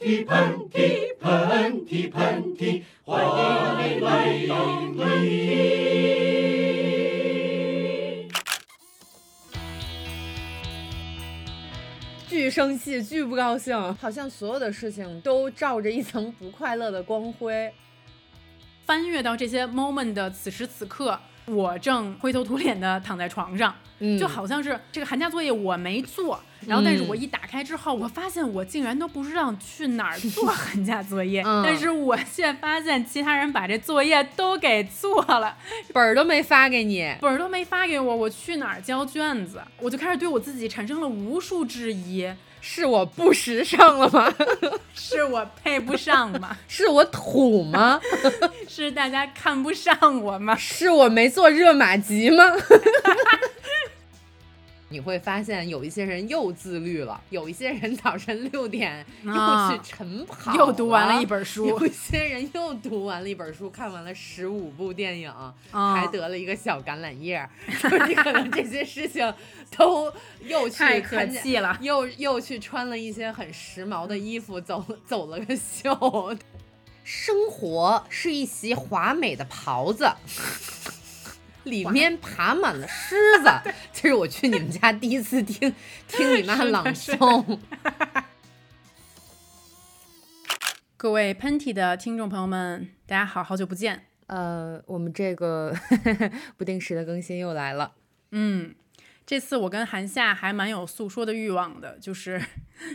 嚏，喷嚏，喷嚏，喷嚏，欢迎来到喷嚏。巨生气，巨不高兴，好像所有的事情都罩着一层不快乐的光辉。翻阅到这些 moment 的此时此刻，我正灰头土脸的躺在床上，嗯。就好像是这个寒假作业我没做，然后但是我一打开之后，我发现我竟然都不知道去哪儿做寒假作业，嗯。但是我却发现其他人把这作业都给做了，本儿都没发给你，本儿都没发给我，我去哪儿交卷子？我就开始对我自己产生了无数质疑，是我不时尚了吗？是我配不上吗？是我土吗？是大家看不上我吗？是我没做热玛吉吗？你会发现有一些人又自律了，有一些人早晨六点又啊去晨跑、又读完了一本书有一些人又读完了一本书，看完了十五部电影，啊还得了一个小橄榄叶儿。就是你可能这些事情都又去太可气了又又去穿了一些很时髦的衣服，走走了个秀。生活是一袭华美的袍子，里面爬满了狮子。这是我去你们家第一次听 听你妈朗诵。各位喷嚏的听众朋友们，大家好，好久不见。呃，我们这个不定时的更新又来了。嗯，这次我跟韩夏还蛮有诉说的欲望的，就是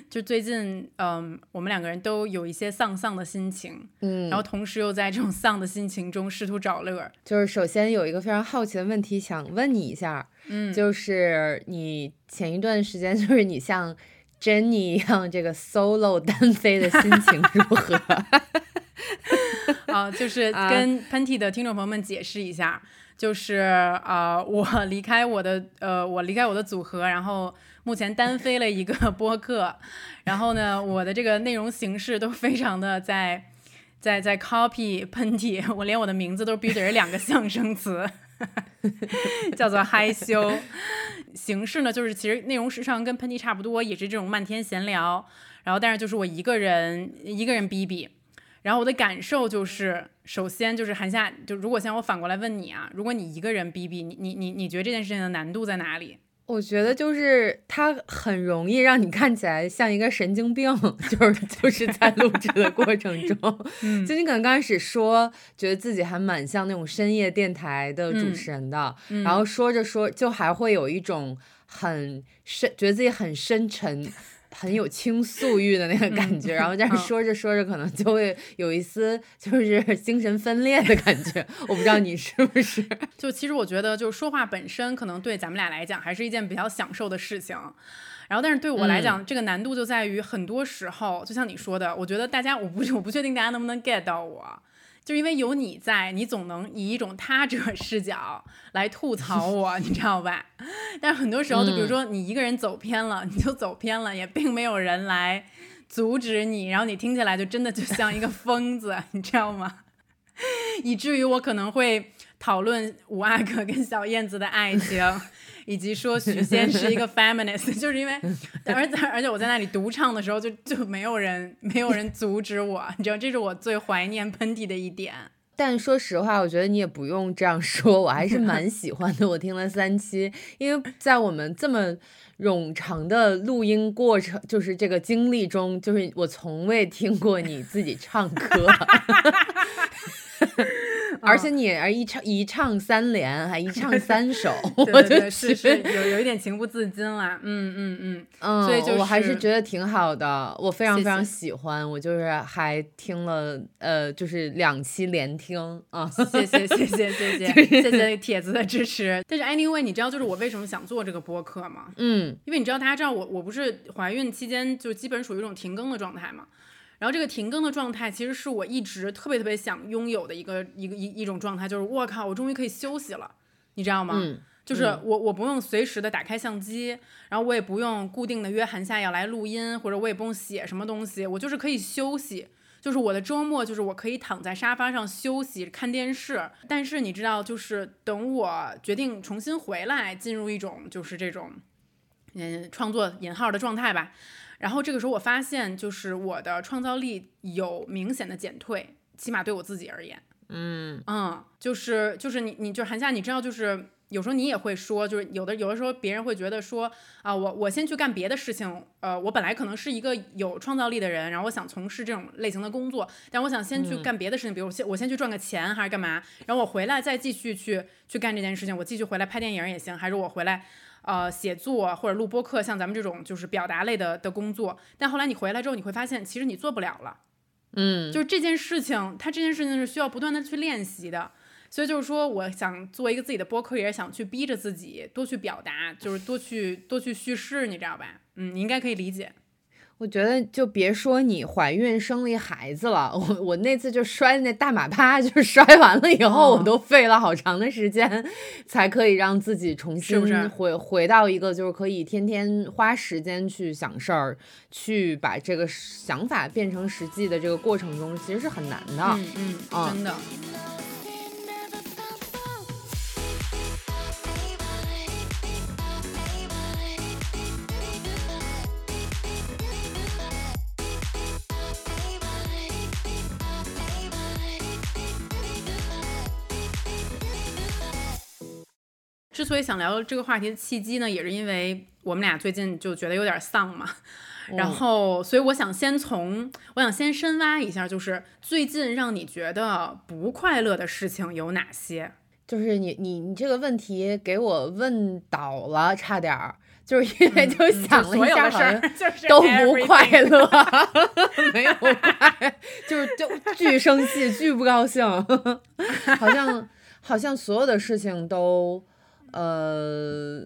就最近，嗯，我们两个人都有一些丧丧的心情，嗯然后同时又在这种丧的心情中试图找乐儿。就是首先有一个非常好奇的问题想问你一下，嗯，就是你前一段时间 就是你像 Jenny 一样这个 solo 单飞的心情如何？啊，就是啊跟喷嚏的听众朋友们解释一下，就是啊、我 离开我的呃，我离开我的组合，然后目前单飞了一个 播客，然后呢，我的这个内容形式都非常的在在在 copy 喷嚏，我连我的名字都必须得是两个象声词。叫做害羞，形式呢就是其实内容时长跟喷嚏差不多，也是这种漫天闲聊，然后但是就是我一个人一个人逼逼，然后我的感受就是，首先就是韩夏，就如果现在我反过来问你啊，如果你一个人逼逼，你你你你觉得这件事情的难度在哪里？我觉得就是它很容易让你看起来像一个神经病，就是就是在录制的过程中，嗯就你可能刚开始说，觉得自己还蛮像那种深夜电台的主持人的，嗯然后说着说就还会有一种很深，觉得自己很深沉。很有倾诉欲的那个感觉，然后但是嗯说着说着，可能就会有一丝就是 精神分裂的感觉。我不知道你是不是？就其实我觉得，就是说话本身可能对咱们俩来讲还是一件比较享受的事情。然后，但是对我来讲，这个难度就在于很多时候，就像你说的，我觉得大家，我不我不确定大家能不能 get 到我，就因为有你在，你总能以一种他者 视角来吐槽我，你知道吧？但是很多时候，就比如说你一个人走偏了，你就走偏了，也并没有人来阻止你，然后你听起来就真的就像一个疯子，你知道吗？以至于我可能会讨论五阿哥跟小燕子的爱情，以及说许仙是一个 feminist，就是因为，而且而且我在那里独唱的时候就，就没有人没有人阻止我，你知道，这是我最怀念喷嚏的一点。但说实话，我觉得你也不用这样说，我还是 蛮喜欢的。我听了三期，因为在我们这么冗长的录音过程，就是这个经历中，就是我从未听过你自己唱歌。而且你还一唱一唱三连，还一唱 三首，我觉得是是有有一点情不自禁啦。嗯嗯嗯嗯，所以就我还是觉得挺好的，我非常非常喜欢。我就是还听了呃，就是两期连听啊，谢谢谢谢谢谢谢谢铁子的支持。但是 anyway，你知道就是我为什么想做这个播客吗？嗯，因为你知道大家知道我我不是怀孕期间就基本属于一种停更的状态嘛。然后这个停更的状态，其实是我一直特别特别想拥有的一个一个一一种状态，就是我靠，我终于可以休息了，你知道吗？嗯就是我我不用随时的打开相机，然后我也不用固定的约韩夏要来录音，或者我也不用写什么东西，我就是可以休息。就是我的周末，就是我可以躺在沙发上休息看电视。但是你知道，就是等我决定重新回来，进入一种就是这种嗯创作引号的状态吧。然后这个时候我发现，就是我的创造力有明显的减退，起码对我自己而言。嗯嗯，就是就是你你就韩夏，你知道就是有时候你也会说，就是有的有的时候别人会觉得说啊，我我先去干别的事情，呃，我本来可能是一个有创造力的人，然后我想从事这种类型的工作，但我想先去干别的事情，比如我先我先去赚个钱还是干嘛，然后我回来再继续去去干这件事情，我继续回来拍电影也行，还是我回来呃写作或者录播课，像咱们这种就是表达类的的工作，但后来你回来之后，你会发现其实你做不了了。嗯，就是这件事情，它这件事情是需要不断的去练习的，所以就是说，我想做一个自己的播客，也是想去逼着自己多去表达，就是多去多去叙事，你知道吧？嗯，你应该可以理解。我觉得就别说你怀孕生了一孩子了，我我那次就摔那大马趴，就是 摔完了以后，哦我都费了好长的时间，才可以让自己重新回回到一个就是可以天天花时间去想事儿，去把这个想法变成实际的这个过程中，其实是很难的。嗯嗯，啊真的。之所以想聊这个话题的契机呢，也是因为我们俩最近就觉得有点丧嘛，然后所以我想先从我想先深挖一下，就是最近让你觉得不快乐的事情有哪些？就是你你你这个问题给我问倒了，差点儿，就是因为就想了一下，好像都不快乐，没有快，就是就 巨生气，巨不高兴，好像好像所有的事情都，呃，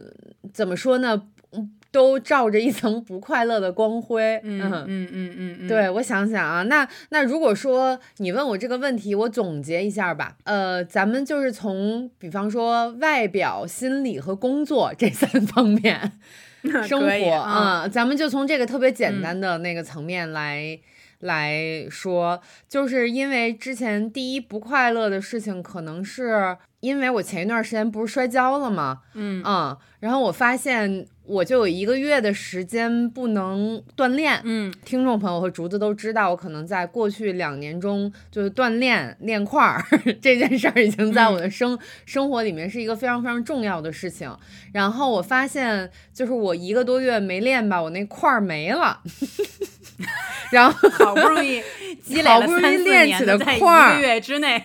怎么说呢，嗯都罩着一层不快乐的光辉，嗯嗯嗯嗯嗯，对，我想想啊，那那如果说你问我这个问题，我总结一下吧。呃，咱们就是从比方说外表、心理和工作这三方面 生活啊啊、咱们就从这个特别简单的那个层面来。来说，就是因为之前第一不快乐的事情，可能是因为我前一段时间不是摔跤了吗？嗯嗯，然后我发现我就有一个月的时间不能锻炼，嗯听众朋友和竹子都知道，我可能在过去两年中，就是锻炼练块儿 这件事儿，已经在我的生、生活里面是一个非常非常重要的事情。然后我发现，就是我一个多月没练吧，我那块儿没了。然后好不容易 积累了好不容易三四练起的块在一个月之内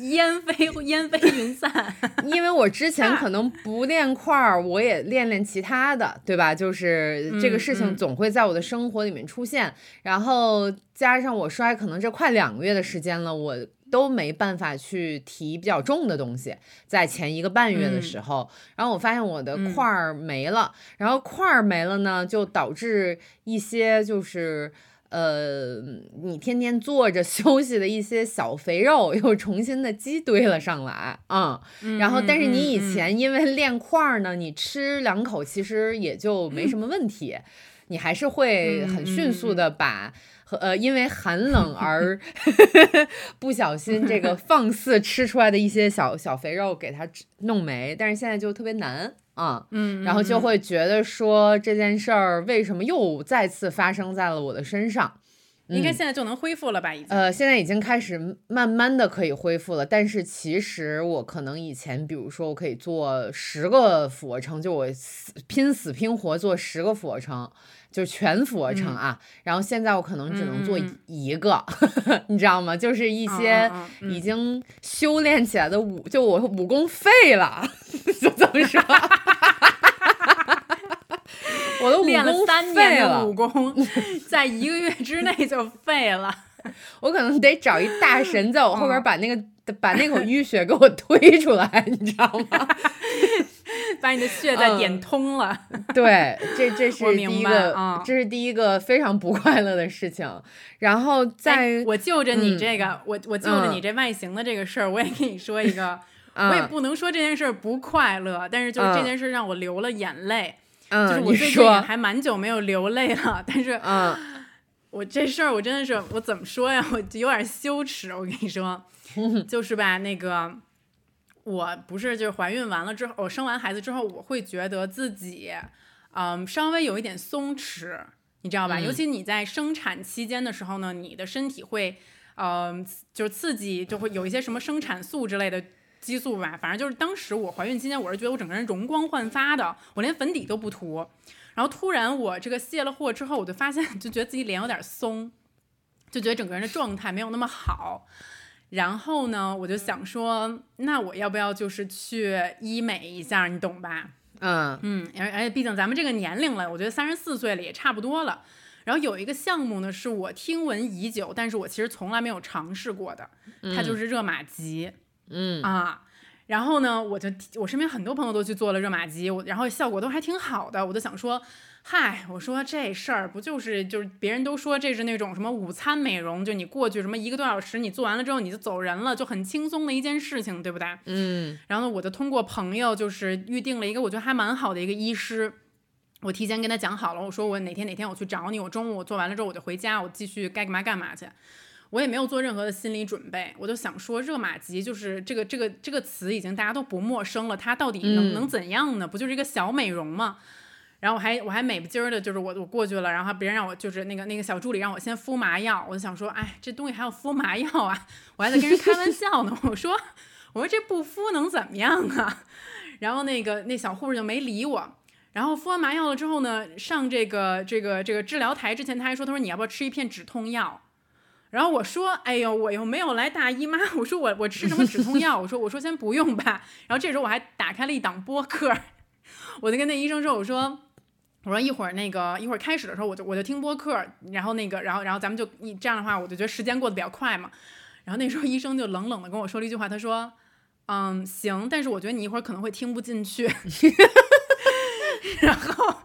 烟飞烟飞云散。因为我之前可能不练块儿，我也练练其他的，对吧？就是这个事情嗯总会在我的生活里面出现，然后加上我摔，可能这快两个月的时间了，我都没办法去提比较重的东西，在前一个半月的时候，然后我发现我的块儿没了，然后块儿没了呢，就导致一些就是。呃，你天天坐着 休息的一些小肥肉又重新的积堆了上来，嗯，然后但是你以前因为练块儿呢，你吃两口其实也就没什么问题，你还是会很迅速的把和呃因为寒冷 而 不小心这个 放肆吃出来的一些小小肥肉给它弄没，但是现在就特别难啊。嗯，然后就嗯会觉得说这件事儿为什么又再次发生在了我的身上？应该嗯现在就能恢复了吧？已经。呃，现在已经开始慢慢的可以恢复了，但是其实我可能以前，比如说我可以做十个俯卧撑，就我死拼死拼活做十个俯卧撑，就全俯卧撑啊。然后现在我可能只能做一个，你知道吗？就是一嗯些已经修炼起来的武，就我武功废了，就这么说。我的武练了功三年的武功，在一个月之内就废了。我可能得找一大神在我后边嗯把那个、把那口淤血给我推出来，你知道吗？把你的血再点通了。对，这这是第一个，啊这是第一个非常不快乐的事情。然后在、哎我就着你嗯这个，我我就着你这外形的这个事儿，我也跟你说一个，嗯我也不能说这件事儿不快乐，但是就是这嗯件事让我流了眼泪，嗯，就是我最近也，还蛮久没有流泪了，但是嗯我这事儿我真的是我怎么说呀，我就有点羞耻，我跟你说，就是吧，那个我不是就是怀孕完了之后，我生完孩子之后，我会觉得自己，嗯，稍微有一点松弛。你知道吧？嗯尤其你在生产期间的时候呢，你的身体会，呃，就是刺激，就会有一些什么生产素之类的激素吧。反正就是当时我怀孕期间，我是觉得我整个人容光焕发的，我连粉底都不涂。然后突然我这个卸了货之后，我就发现，就觉得自己脸有点松，就觉得整个人的状态没有那么好。然后呢，我就想说，那我要不要就是去医美一下，你懂吧？嗯嗯，而而且毕竟咱们这个年龄了，我觉得三十四岁了也差不多了。然后有一个项目呢，是我听闻已久，但是我其实从来没有尝试过的，它就是热玛吉、嗯啊。然后呢，我就我身边很多朋友都去做了热玛吉，我然后效果都还挺好的，我就想说，嗨，我说这事儿不就是就是别人都说这是那种什么午餐美容，就你过去什么一个多小时，你做完了之后你就走人了，就很轻松的一件事情，对不对？嗯然后呢，我就通过朋友就是预定了一个我觉得还蛮好的一个医师，我提前跟他讲好了，我说我哪天哪天我去找你，我中午我做完了之后我就回家，我继续该干嘛干嘛去。我也没有做任何的心理准备，我就想说热玛吉就是这个这个这个词已经大家都不陌生了，它到底能、嗯能怎样呢？不就是一个小美容吗？然后我还我还美不劲儿的，就是我我过去了，然后别人让我就是那个那个小助理让我先敷麻药，我就想说，哎，这东西还要敷麻药啊？我还在跟人开玩笑呢，我说我说这不敷能怎么样啊？然后那个那小护士就没理我。然后敷完麻药了之后呢，上这个这个这个治疗台之前，他还说，他说你要不要吃一片止痛药？然后我说，哎呦，我又没有来大姨妈，我说我我吃什么止痛药？我说我说先不用吧。然后这时候我还打开了一档播客，我就跟那医生说，我说我说一会儿那个一会儿开始的时候我就我就听播客，然后那个然后然后咱们就一这样的话，我就觉得时间过得比较快嘛。然后那时候医生就冷冷的跟我说了一句话，他说，嗯，行，但是我觉得你一会儿可能会听不进去。然后，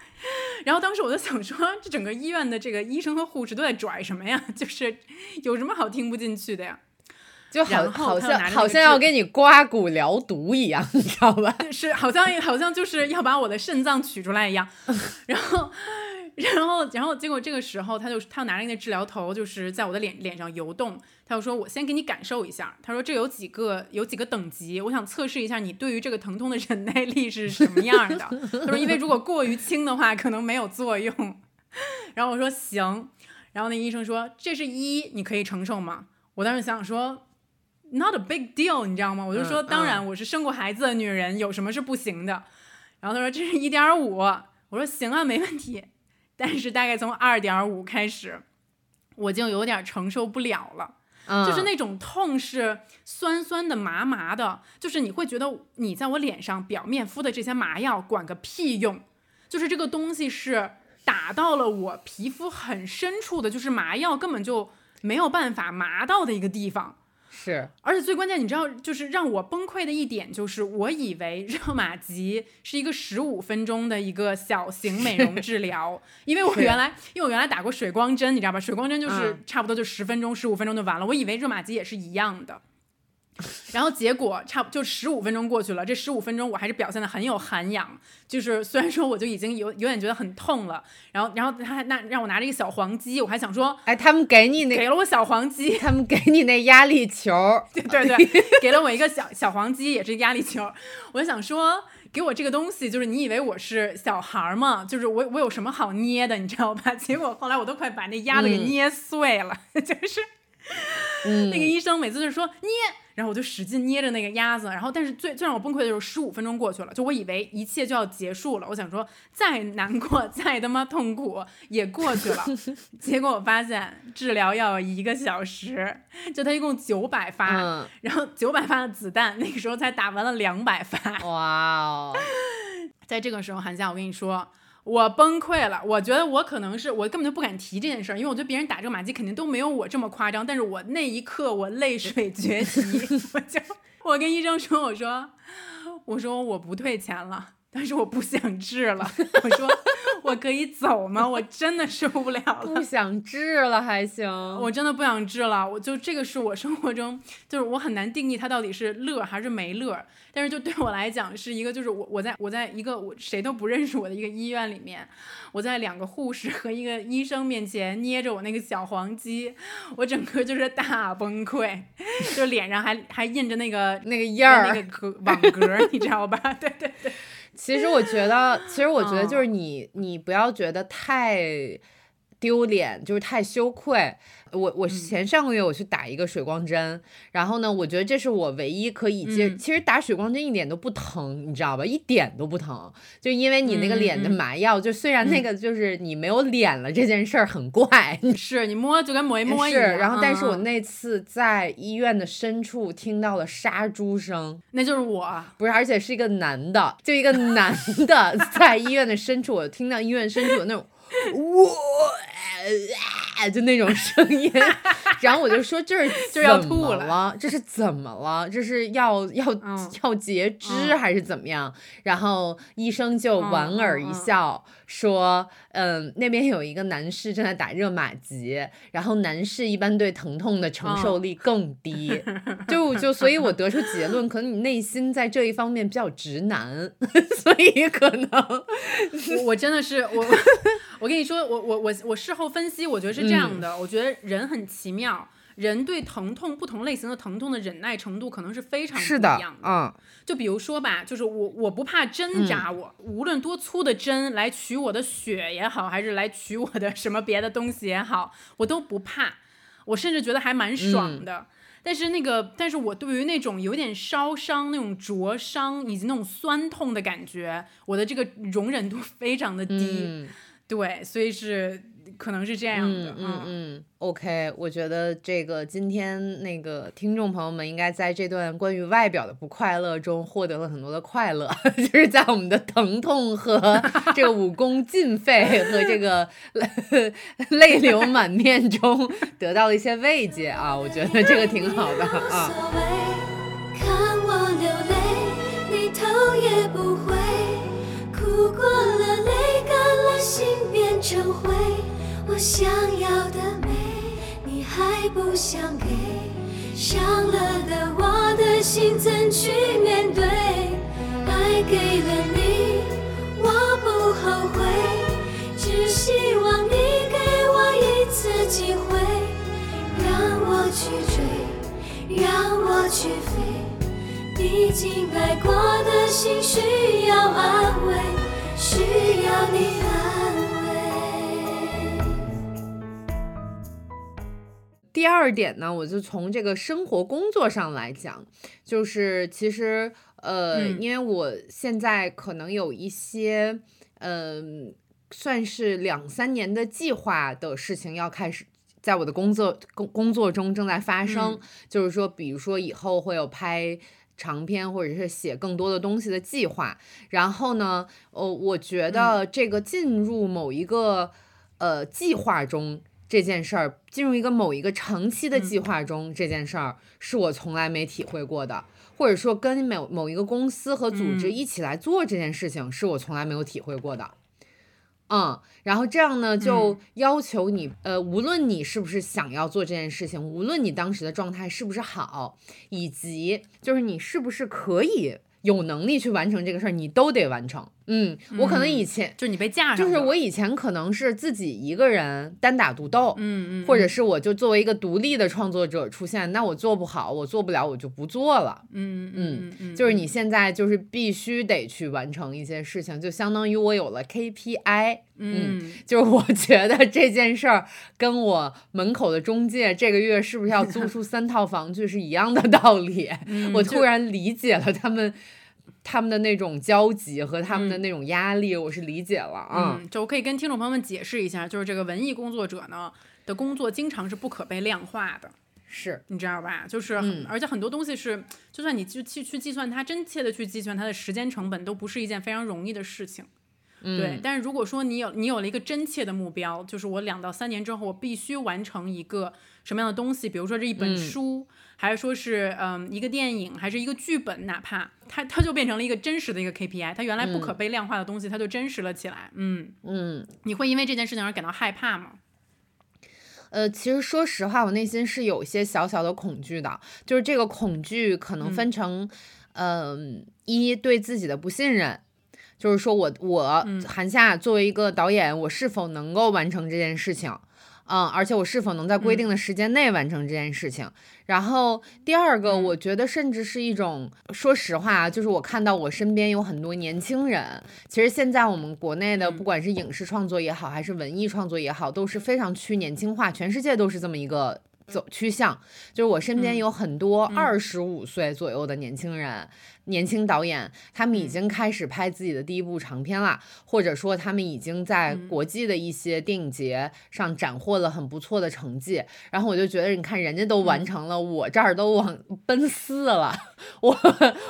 然后当时我就想说，这整个医院的这个医生和护士都在拽什么呀？就是有什么好听不进去的呀？就好好像好像要给你刮骨疗毒一样，你知道吧？是好像好像就是要把我的肾脏取出来一样，然后。然后，然后结果这个时候，他就他拿着那治疗头，就是在我的脸脸上游动。他就说：“我先给你感受一下。”他说：“这有几个有几个等级，我想测试一下你对于这个疼痛的忍耐力是什么样的。”他说：“因为如果过于轻的话，可能没有作用。”然后我说：“行。”然后那医生说：“这是一，你可以承受吗？”我当时想说，not a big deal，你知道吗？我就说，嗯当然，我是生过孩子的女人，有什么是不行的？然后他说这是一点五，我说行啊，没问题。但是大概从二点五开始，我就有点承受不了了。嗯，就是那种痛是酸酸的、麻麻的，就是你会觉得你在我脸上表面敷的这些麻药管个屁用，就是这个东西是打到了我皮肤很深处的，就是麻药根本就没有办法麻到的一个地方。是而且最关键，你知道，就是让我崩溃的一点，就是我以为热玛吉是一个十五分钟的一个小型美容治疗，因为我原来，因为我原来打过水光针，你知道吧？水光针就是嗯差不多就十分钟、十五分钟就完了，我以为热玛吉也是一样的。然后结果差不就十五分钟过去了，这十五分钟我还是表现的很有涵养，就是虽然说我就已经有有点觉得很痛了，然后然后他还那让我拿着一个小黄鸡，我还想说哎，他们给你那给了我小黄鸡，他们给你那压力球，对对对，给了我一个小小黄鸡，也是压力球。我就想说，给我这个东西，就是你以为我是小孩儿吗？就是我我有什么好捏的，你知道吧？结果后来我都快把那鸭子给嗯捏碎了，就是 嗯，那个医生每次就说捏，然后我就使劲捏着那个鸭子，然后但是最最让我崩溃的就是十五分钟过去了，就我以为一切就要结束了，我想说再难过再他妈痛苦也过去了，结果我发现治疗要一个小时，就他一共九百发，嗯，然后九百发的子弹，那个时候才打完了两百发。哇哦，在这个时候，寒假，我跟你说，我崩溃了。我觉得我可能是我根本就不敢提这件事儿，因为我觉得别人打这个马季肯定都没有我这么夸张。但是我那一刻我泪水决堤，我就我跟医生说，我说我说我不退钱了。但是我不想治了，我说我可以走吗？我真的受不了了。不想治了还行，我真的不想治了，我就这个是我生活中，就是我很难定义它到底是乐还是没乐。但是就对我来讲，是一个就是我我在我在一个我谁都不认识我的一个医院里面，我在两个护士和一个医生面前捏着我那个小黄鸡，我整个就是大崩溃，就脸上还还印着那个那个印儿，那个格网格，你知道吧？对 对对。其实我觉得，其实我觉得嗯就是你，你不要觉得太丢脸，就是太羞愧。我我前上个月我去打一个水光针，然后呢，我觉得这是我唯一可以接。其实打水光针一点都不疼，你知道吧？一点都不疼，就因为你那个脸的麻药，就虽然那个就是你没有脸了这件事儿很怪，是你摸就跟摸一摸一样。是，然后但是我那次在医院的深处听到了杀猪声，那就是我，不是，而且是一个男的，就一个男的 在医院的深处，我听到医院深处的那种。我啊，就那种声音，然后我就说这是就要吐了，这是怎么了？这是要要要截肢还是怎么样？然后医生就莞尔一笑。说，嗯，那边有一个男士正在打热玛吉，然后男士一般对疼痛的承受力更低，就就，所以我得出结论，可能你内心在这一方面比较直男，所以可能，我我真的是我，我跟你说，我我我我事后分析，我觉得是这样的，我觉得人很奇妙。人对疼痛不同类型的疼痛的忍耐程度可能是非常不一样的。嗯，就比如说吧，就是我我不怕针扎我，无论多粗的针来取我的血也好，还是来取我的什么别的东西也好，我都不怕。我甚至觉得还蛮爽的。但是那个，但是我对于那种有点烧伤、那种灼伤以及那种酸痛的感觉，我的这个容忍度非常的低。对，所以是。可能是这样的，嗯嗯，OK，我觉得这个今天那个听众朋友们应该在这段关于外表的不快乐中获得了很多的快乐，就是在我们的疼痛和 这个武功尽废和这个 泪流满面中得到了一些慰藉啊，我觉得这个挺好的啊。看我流泪，你头也不回，哭过了，泪干了，心变成灰。我想要的美，你还不想给，伤了的我的心怎去面对？爱给了你，我不后悔，只希望你给我一次机会，让我去追，让我去飞，毕竟爱过的心需要安慰，需要你安慰。第二点呢，我就从这个生活工作上来讲，就是其实呃，因为我现在可能有一些嗯，算是两三年的计划的事情要开始在我的工作工工作中正在发生，就是说，比如说以后会有拍长篇或者是写更多的东西的计划，然后呢，呃，我觉得这个进入某一个呃计划中。这件事儿进入一个某一个长期的计划中，这件事儿是我从来没体会过的，或者说跟某某一个公司和组织一起来做这件事情，是我从来没有体会过的。嗯，然后这样呢，就要求你，呃，无论你是不是想要做这件事情，无论你当时的状态是不是好，以及就是你是不是可以有能力去完成这个事儿，你都得完成。嗯，我可能以前就是你被架上，就是我以前可能是自己一个人单打独斗，嗯嗯，或者是我就作为一个独立的创作者出现，那我做不好，我做不了，我就不做了，嗯嗯嗯，就是你现在就是必须得去完成一些事情，就相当于我有了 KPI，嗯，就是我 觉得这件事儿跟我门口的中介这个月是不是要租出三套房去是一样的道理，我突然理解了他们。他们的那种焦急和他们的那种压力，我是理解了啊。就我可以跟听众朋友们解释一下，就是这个文艺工作者呢的工作经常是不可被量化的，是你知道吧？就是，而且很多东西是，就算你去去去计算它，真切的去计算它的时间成本，都不是一件非常容易的事情。对，但是如果说你有你有了一个真切的目标，就是我两到三年之后我必须完成一个什么样的东西，比如说这一本书。还是说是嗯一个电影，还是一个剧本，哪怕它它就变成了一个真实的一个 KPI，它原来不可被量化的东西，它就真实了起来。嗯嗯，你会因为这件事情而感到害怕吗？呃，其实说实话，我内心是有一些小小的恐惧的，就是这个恐惧可能分成，嗯，一对自己的不信任，就是说我我韩夏作为一个导演，我是否能够完成这件事情？嗯，而且我是否能在规定的时间内完成这件事情。然后第二个，我觉得甚至是一种，说实话，就是我看到我身边有很多年轻人，其实现在我们国内的不管是影视创作也好，还是文艺创作也好，都是非常趋年轻化，全世界都是这么一个走趋向。就是我身边有很多二十五岁左右的年轻人。年轻导演，他们已经开始拍自己的第一部长片了，或者说他们已经在国际的一些电影节上斩获了很不错的成绩。然后我就觉得，你看人家都完成了，我这儿都往奔四了，我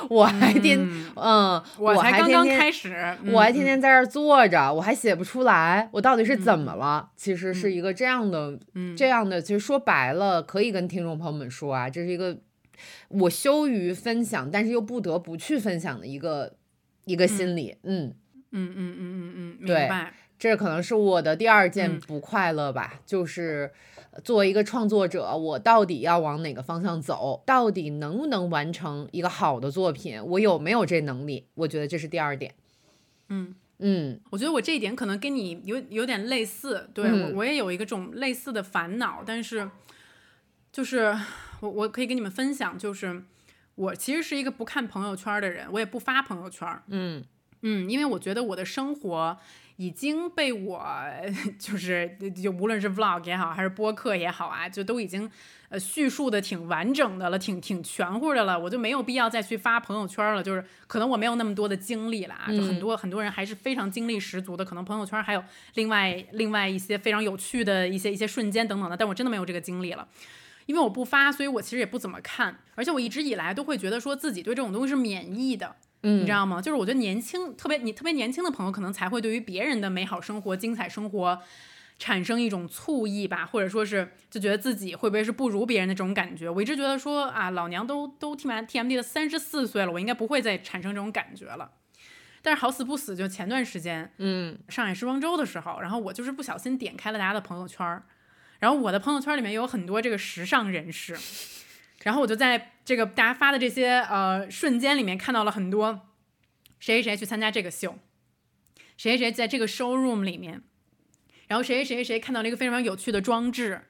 我还天嗯，我还刚刚开始，我还天天在这儿坐着，我还写不出来，我到底是怎么了？其实是一个这样的，这样的，其实说白了，可以跟听众朋友们说啊，这是一个。我羞于分享，但是又不得不去分享的一个一个心理，嗯嗯嗯嗯嗯嗯，明白。这可能是我的第二件不快乐吧，就是作为一个创作者，我到底要往哪个方向走？到底能不能完成一个好的作品？我有没有这能力？我觉得这是第二点。嗯嗯，我觉得我这一点可能跟你有有点类似，对我我也有一个这种类似的烦恼，但是就是。我我可以跟你们分享，就是我其实是一个不看朋友圈的人，我也不发朋友圈。嗯嗯，因为我觉得我的生活已经被我 就是就无论是 vlog 也好，还是播客也好啊，就都已经呃叙述的挺完整的了，挺挺全乎的了，我就没有必要再去发朋友圈了。就是可能我没有那么多的精力了啊，就很多很多人还是非常精力十足的，可能朋友圈还有另外另外一些非常有趣的一些一些瞬间等等的，但我真的没有这个精力了。因为我不发，所以我其实也不怎么看，而且我一直以来都会觉得说自己对这种东西是免疫的，嗯你知道吗？就是我觉得年轻，特别你特别年轻的朋友，可能才会对于别人的美好生活、精彩生活产生一种醋意吧，或者说是就觉得自己会不会是不如别人的这种感觉。我一直觉得说啊，老娘都都 T M T M D 的三十四岁了，我应该不会再产生这种感觉了。但是好死不死，就前段时间，嗯，上海时装周的时候，然后我就是不小心点开了大家的朋友圈。然后我的朋友圈里面有很多这个时尚人士，然后我就在这个大家发的这些呃瞬间里面看到了很多谁谁谁去参加这个秀，谁谁谁在这个 showroom 里面，然后谁谁谁谁看到了一个非常有趣的装置，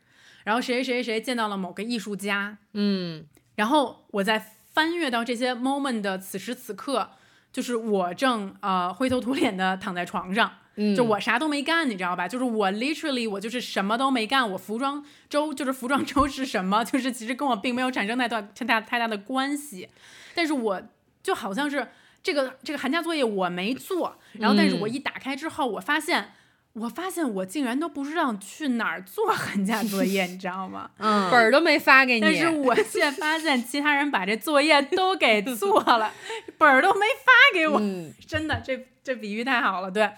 然后谁谁谁谁见到了某个艺术家，嗯，然后我在翻阅到这些 moment 的此时此刻，就是我正呃灰头土脸的躺在床上。就我啥都没干，你知道吧？就是我 literally 我就是什么都没干。我服装周就是服装周是什么？就是其实跟我并没有产生太大太大太大的关系。但是我就好像是这个这个寒假作业我没做，然后但是我一打开之后，我发现我发现我竟然都不知道去哪儿做寒假作业，你知道吗？嗯，本儿都没发给你。但是我 现在发现其他人把这作业都给做了，本儿都没发给我。真的，这这比喻太好了，对。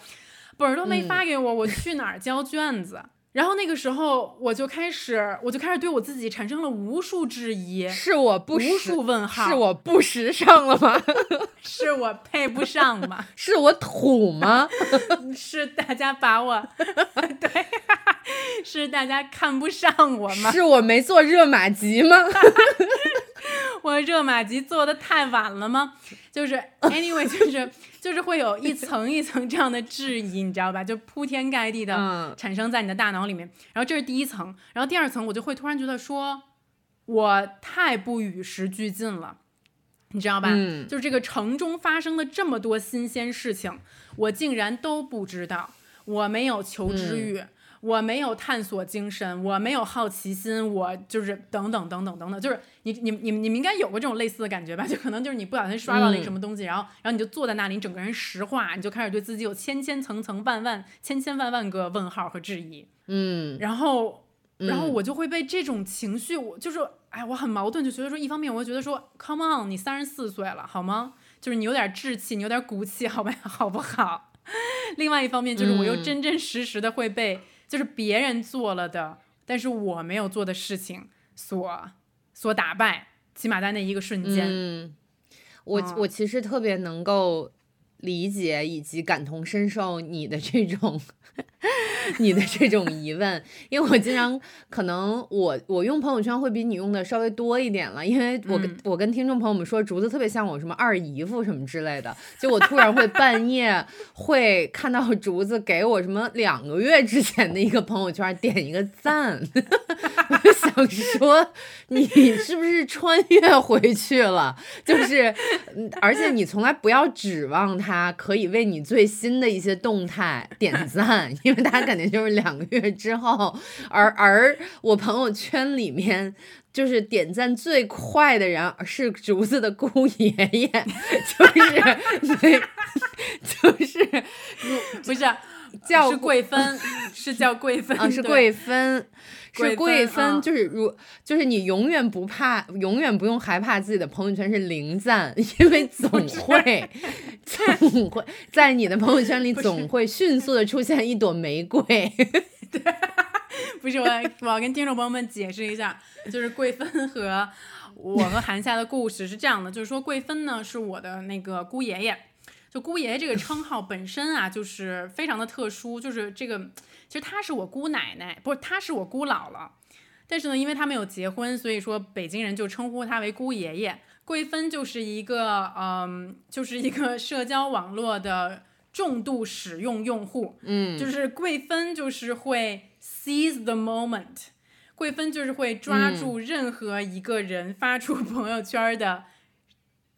本儿都没发给我，我去哪儿交卷子？然后那个时候我就开始，我就开始对我自己产生了无数质疑：是我不无数问号？是我不时尚了吗？是我配不上吗？是我土吗？是大家把我对，是大家看不上我吗？是我没做热玛吉吗？我热玛吉做的太晚了吗？就是 anyway，就是就是会有一层一层这样的质疑，你知道吧？就铺天盖地的产生在你的大脑里面。然后这是第一层，然后第二层我就会突然觉得说，我太不与时俱进了，你知道吧？就是这个城中发生的这么多新鲜事情，我竟然都不知道，我没有求知欲。我没有探索精神，我没有好奇心，我就是等等等等等等，就是你你你你们应该有过这种类似的感觉吧？就可能就是你不小心刷到了一个什么东西，然后然后你就坐在那里，你整个人石化，你就开始对自己有千千层层万万千千万万个问号和质疑。嗯，然后然后我就会被这种情绪，我就是哎，我很矛盾，就觉得说，一方面我会觉得说，Come on，你三十四岁了，好吗？就是你有点志气，你有点骨气，好吧，好不好？另外一方面就是我又真真实实的会被。就是别人做了的，但是我没有做的事情，所所打败，起码在那一个瞬间。嗯，我我其实特别能够理解以及感同身受你的这种。你的这种疑问，因为我经常可能我我用朋友圈会比你用的稍微多一点了，因为我跟我跟听众朋友们说，竹子特别像我什么二姨夫什么之类的，就我突然会半夜会看到竹子给我什么两个月之前的一个朋友圈点一个赞，我就想说你是不是穿越回去了？就是而且你从来不要指望他他可以为你最新的一些动态点赞，因为他肯定就是两个月之后，而而我朋友圈里面就是点赞最快的人是竹子的姑爷爷，就是 就是不是叫是贵芬，是叫贵芬啊，是贵芬。是贵芬，就是如就是你永远不怕，永远不用害怕自己的朋友圈是零赞，因为 总会总会在你的朋友圈里总会迅速的出现一朵玫瑰。对，不是我我要跟听众朋友们解释一下，就是贵芬和我和韩夏的故事是这样的，就是说贵芬呢是我的那个姑爷爷，就姑爷爷这个称号本身啊就是非常的特殊，就是这个。其实她是我姑奶奶，不是她是我姑姥姥，但是呢，因为她没有结婚，所以说北京人就称呼她为姑爷爷。桂芬就是一个，嗯，就是一个社交网络的重度使用用户，嗯，就是桂芬就是会 seize the moment，桂芬就是会抓住任何一个人发出朋友圈的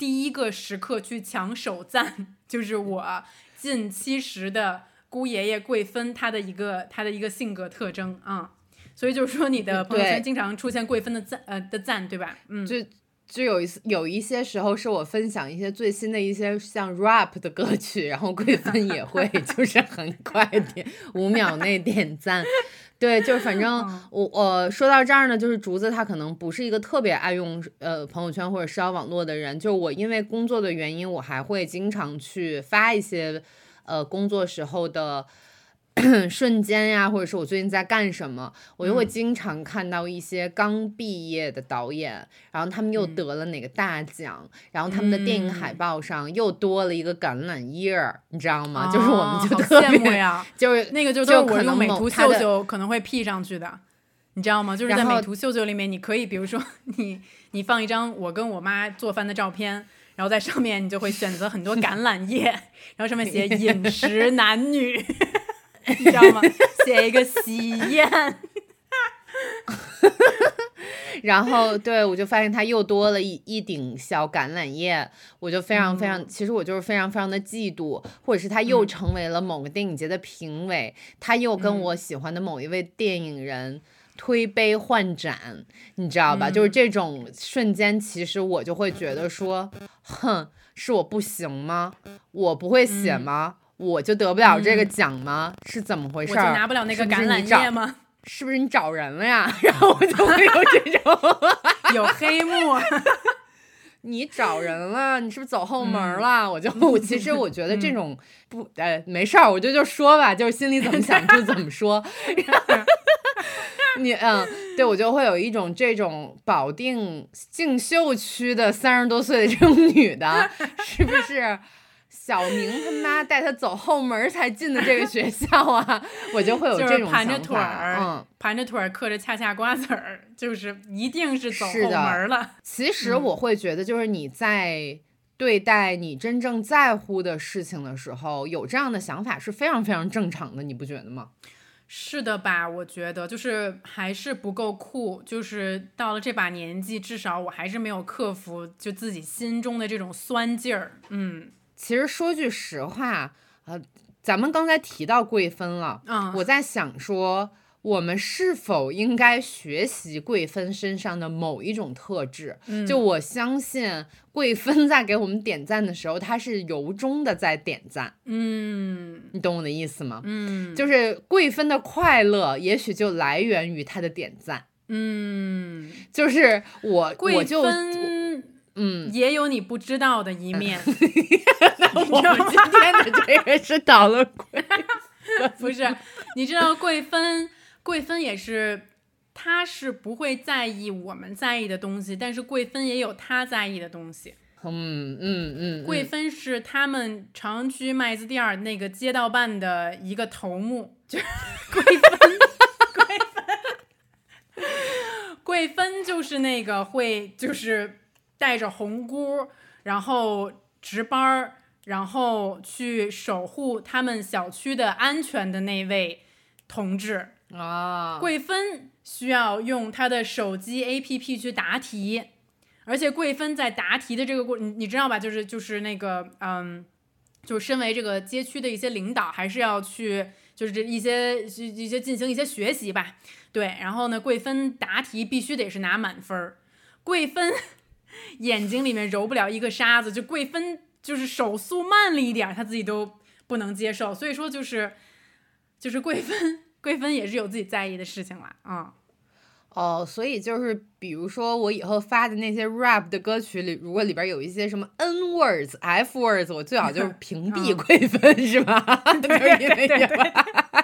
第一个时刻去抢首赞，就是我近七十的。姑爷爷贵芬，他的一个他的一个性格特征啊，所以就是说你的朋友圈经常出现贵芬的赞呃的赞，对吧？嗯，就就有一次有一些时候是我分享一些最新的一些像 rap 的歌曲，然后贵芬也会 就是很快点五秒内点赞，对，就是反正我我说到这儿呢，就是竹子他可能不是一个特别爱用呃朋友圈或者社交网络的人，就我因为工作的原因，我还会经常去发一些。呃，工作时候的 瞬间呀，或者是我最近在干什么，我就会经常看到一些刚毕业的导演，然后他们又得了哪个大奖，然后他们的电影海报上又多了一个橄榄叶儿，你知道吗？就是我们就特别呀，就是那个就是我用美图秀秀可能会 P 上去的，你知道吗？就是在美图秀秀里面，你可以比如说你你放一张我跟我妈做饭的照片。然后在上面你就会选择很多橄榄叶，然后上面写 饮食男女，你知道吗？写一个喜宴，然后对我就发现它又多了一一顶小橄榄叶，我就非常非常，其实我就是非常非常的嫉妒，或者是他又成为了某个电影节的评委，他又跟我喜欢的某一位电影人。推杯换盏，你知道吧？就是这种瞬间，其实我就会觉得说，哼，是我不行吗？我不会写吗？我就得不了这个奖吗？是怎么回事？我就拿不了那个橄榄叶吗？是不是你找人了呀？然后我就会有这种 有黑幕。你找人了？你是不是走后门了？我就我其实我觉得这种不呃没事儿，我就就说吧，就是心里怎么想就怎么说。你嗯，对我就会有一种这种保定竞秀区的三十多岁的这种女的，是不是小明他妈带他走后门才进的这个学校啊？我就会有这种盘着腿儿，嗯，盘着腿儿嗑着恰恰瓜子儿，就是一定是走后门了。其实我会觉得，就是你在对待你真正在乎的事情的时候，有这样的想法是非常非常正常的，你不觉得吗？是的吧？我觉得就是还是不够酷，就是到了这把年纪，至少我还是没有克服就自己心中的这种酸劲儿。嗯，其实说句实话，呃，咱们刚才提到贵芬了，嗯，我在想说。我们是否应该学习贵芬身上的某一种特质？就我相信贵芬在给我们点赞的时候，他是由衷的在点赞。嗯，你懂我的意思吗？嗯，就是贵芬的快乐，也许就来源于他的点赞。嗯，就是我，我就嗯，也有你不知道的一面。我们今天的这个是倒了鬼，不是？你知道贵芬？贵芬也是，他是不会在意我们在意的东西，但是贵芬也有他在意的东西。嗯嗯嗯，桂芬是他们朝阳区麦子店儿那个街道办的一个头目，就是桂芬，桂芬，桂芬就是那个会就是带着红箍，然后值班儿，然后去守护他们小区的安全的那位同志。啊，桂芬需要用她的手机 APP 去答题，而且桂芬在答题的这个过，你你知道吧？就是就是那个嗯，就是身为这个街区的一些领导，还是要去就是这一些一些进行一些学习吧。对，然后呢，桂芬答题必须得是拿满分儿。桂芬 眼睛里面揉不了一个沙子，就桂芬就是手速慢了一点儿，她自己都不能接受。所以说就是就是桂芬。桂芬也是有自己在意的事情了，啊、哦，所以就是比如说我以后发的那些 rap 的歌曲里，如果里边有一些什么 n words、f words，我最好就是屏蔽 嗯桂芬，是吧？对对这个桂芬嗯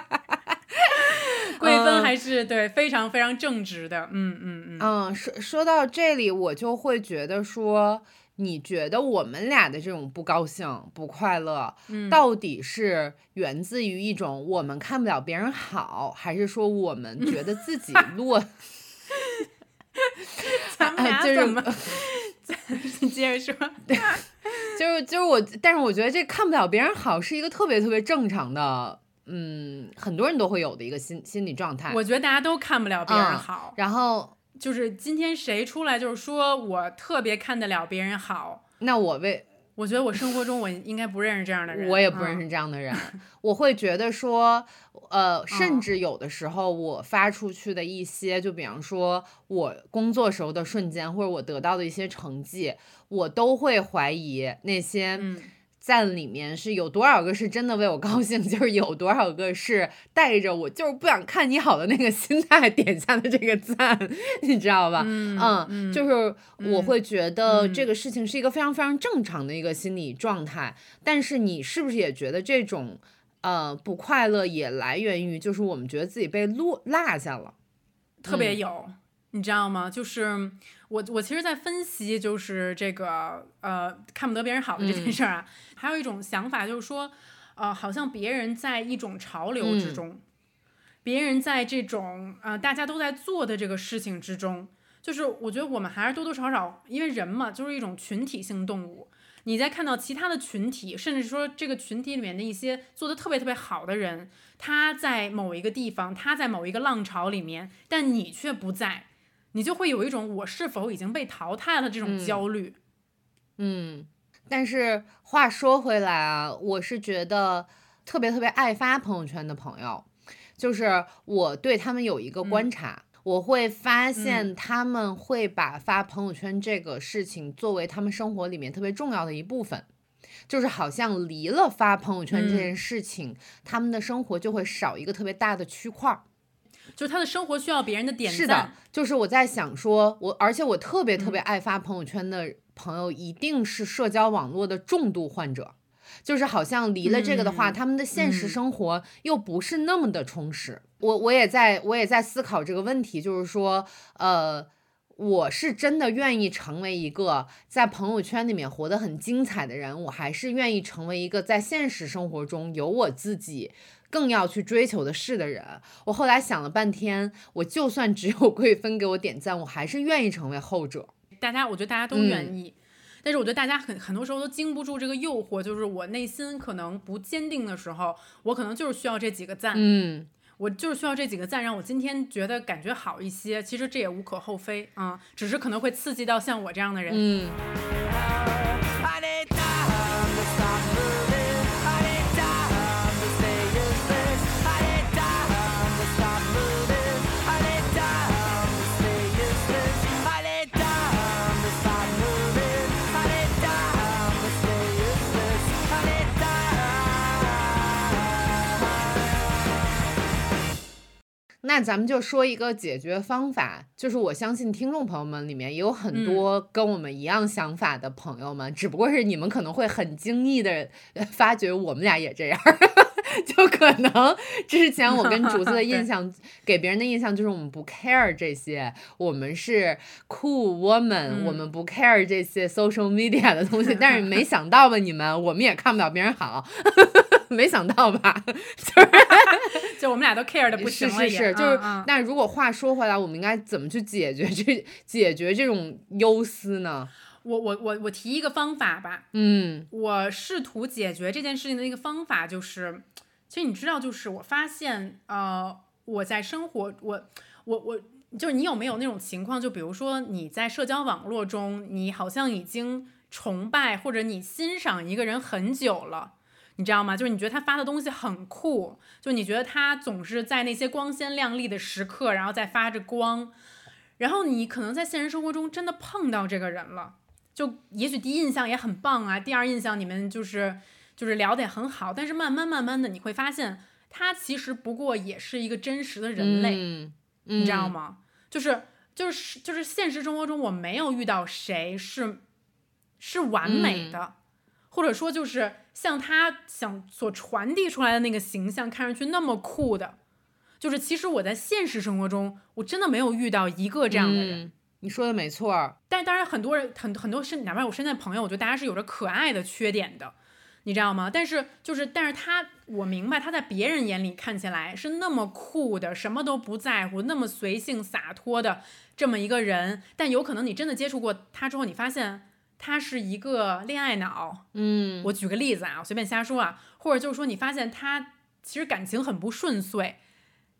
还是对非常非常正直的，嗯嗯嗯，嗯，说说到这里，我就会觉得说，你觉得我们俩的这种不高兴、不快乐，嗯到底是源自于一种我们看不了别人好，还是说我们觉得自己 落？咱们俩 就是怎么？你接着说，就是就是我，但是我觉得这看不了别人好是一个特别特别正常的，嗯，很多人都会有的一个心心理状态。我觉得大家都看不了别人嗯好，然后，就是今天谁出来就是说我特别看得了别人好，那我为我觉得我生活中我应该不认识这样的人，我也不认嗯识这样的人，我会觉得说，呃，甚嗯至有的时候我发出去的一些，就比方说我工作时候的瞬间，或者我得到的一些成绩，我都会怀疑那些嗯赞里面是有多少个是真的为我高兴，就是有多少个是带着我就是不想看你好的那个心态点下的这个赞，你知道吧？嗯嗯，就是我会觉得嗯这个事情是一个非常非常正常的一个心理状态，但是你是不是也觉得这种呃不快乐也来源于就是我们觉得自己被落落下了？特别嗯有，你知道吗？就是我我其实，在分析就是这个呃看不得别人好的这件嗯事儿啊，还有一种想法就是说，呃，好像别人在一种潮流之嗯中，别人在这种呃大家都在做的这个事情之中，就是我觉得我们还是多多少少，因为人嘛，就是一种群体性动物。你在看到其他的群体，甚至说这个群体里面的一些做的特别特别好的人，他在某一个地方，他在某一个浪潮里面，但你却不在，你就会有一种我是否已经被淘汰了这种嗯焦虑。嗯，但是话说回来啊，我是觉得特别特别爱发朋友圈的朋友，就是我对他们有一个观察。我会发现他们会把发朋友圈这个事情作为他们生活里面特别重要的一部分，就是好像离了发朋友圈这件事情，他们的生活就会少一个特别大的区块儿。就是他的生活需要别人的点赞。是的，就是我在想说，我而且我特别特别爱发朋友圈的朋友，一定是社交网络的重度患者。就是好像离了这个的话，嗯他们的现实嗯生活又不是那么的充实。我我也在我也在思考这个问题，就是说，呃，我是真的愿意成为一个在朋友圈里面活得很精彩的人，我还是愿意成为一个在现实生活中有我自己更要去追求的事的人。我后来想了半天，我就算只有贵芬给我点赞，我还是愿意成为后者。大家，我觉得大家都愿意。但是我觉得大家很很多时候都经不住这个诱惑，就是我内心可能不坚定的时候，我可能就是需要这几个赞，嗯，我就是需要这几个赞，让我今天觉得感觉好一些。其实这也无可厚非啊、只是可能会刺激到像我这样的人。嗯，那咱们就说一个解决方法，就是我相信听众朋友们里面也有很多跟我们一样想法的朋友们，只不过是你们可能会很惊异的发觉我们俩也这样。就可能之前我跟竹子的 印象，给别人的印象就是我们不 care 这些，我们是 cool woman，、我们不 care 这些 social media 的东西。但是没 想到吧，你们我们也看不了别人好，没想到吧？就 是就我们俩都 care 的不行了也，是是是，就是嗯嗯。那如果话说回来，我们应该怎么去解决这解决这种忧思呢？我我我我提一个方法吧，嗯我试图解决这件事情的一个方法就是，其实你知道，就是我发现，呃，我在生活，我我我，就是你有没有那种情况？就比如说你在社交网络中，你好像已经崇拜或者你欣赏一个人很久了。你知道吗？就是你觉得他发的东西很酷，就你觉得他总是在那些光鲜亮丽的时刻，然后再发着光，然后你可能在现实生活中真的碰到这个人了，就也许第一印象也很棒啊，第二印象你们就是就是聊得也很好，但是慢慢慢慢的你会发现，他其实不过也是一个真实的人类，嗯，你知道嗯？吗？就是就是就是现实生活中我没有遇到谁是是完美的，或者说就是像他想所传递出来的那个形象，看上去那么酷的，就是其实我在现实生活中我真的没有遇到一个这样的人。嗯你说的没错。但当然，很多人很很多身，哪怕我身边的朋友，我觉得大家是有着可爱的缺点的，你知道吗？但是就是，但是他，我明白他在别人眼里看起来是那么酷的，什么都不在乎，那么随性洒脱的这么一个人，但有可能你真的接触过他之后，你发现他是一个恋爱脑。嗯我举个例子啊，我随便瞎说啊，或者就是说你发现他其实感情很不顺遂，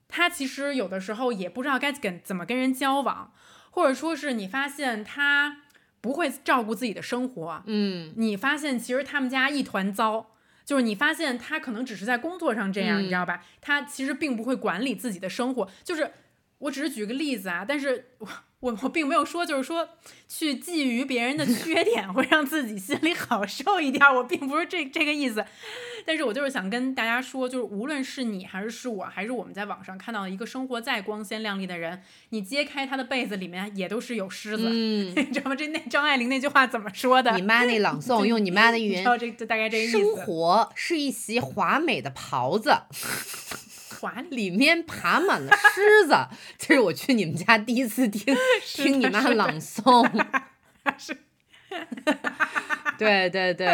他其实有的时候也不知道该跟怎么跟人交往，或者说是你发现他不会照顾自己的生活，嗯你发现其实他们家一团糟。就是你发现他可能只是在工作上这样，嗯你知道吧？他其实并不会管理自己的生活。就是我只是举个例子啊，但是我我我并没有说就是说去觊觎别人的缺 点会让自己心里好受一点儿，我并不是这这个意思。但是我就是想跟大家说，就是无论是你还是是我，还是我们在网上看到一个生活再光鲜亮丽的人，你揭开他的被子里面也都是有虱子，嗯，你知道吗？这那张爱玲那句话怎么说的？你妈那朗 诵，用你妈的语言你知，道这就大概这个意思。生活是一袭华美的袍子，华丽里面爬满了虱子。这是我去你们家第一次听 听你妈朗 诵。是，对对对，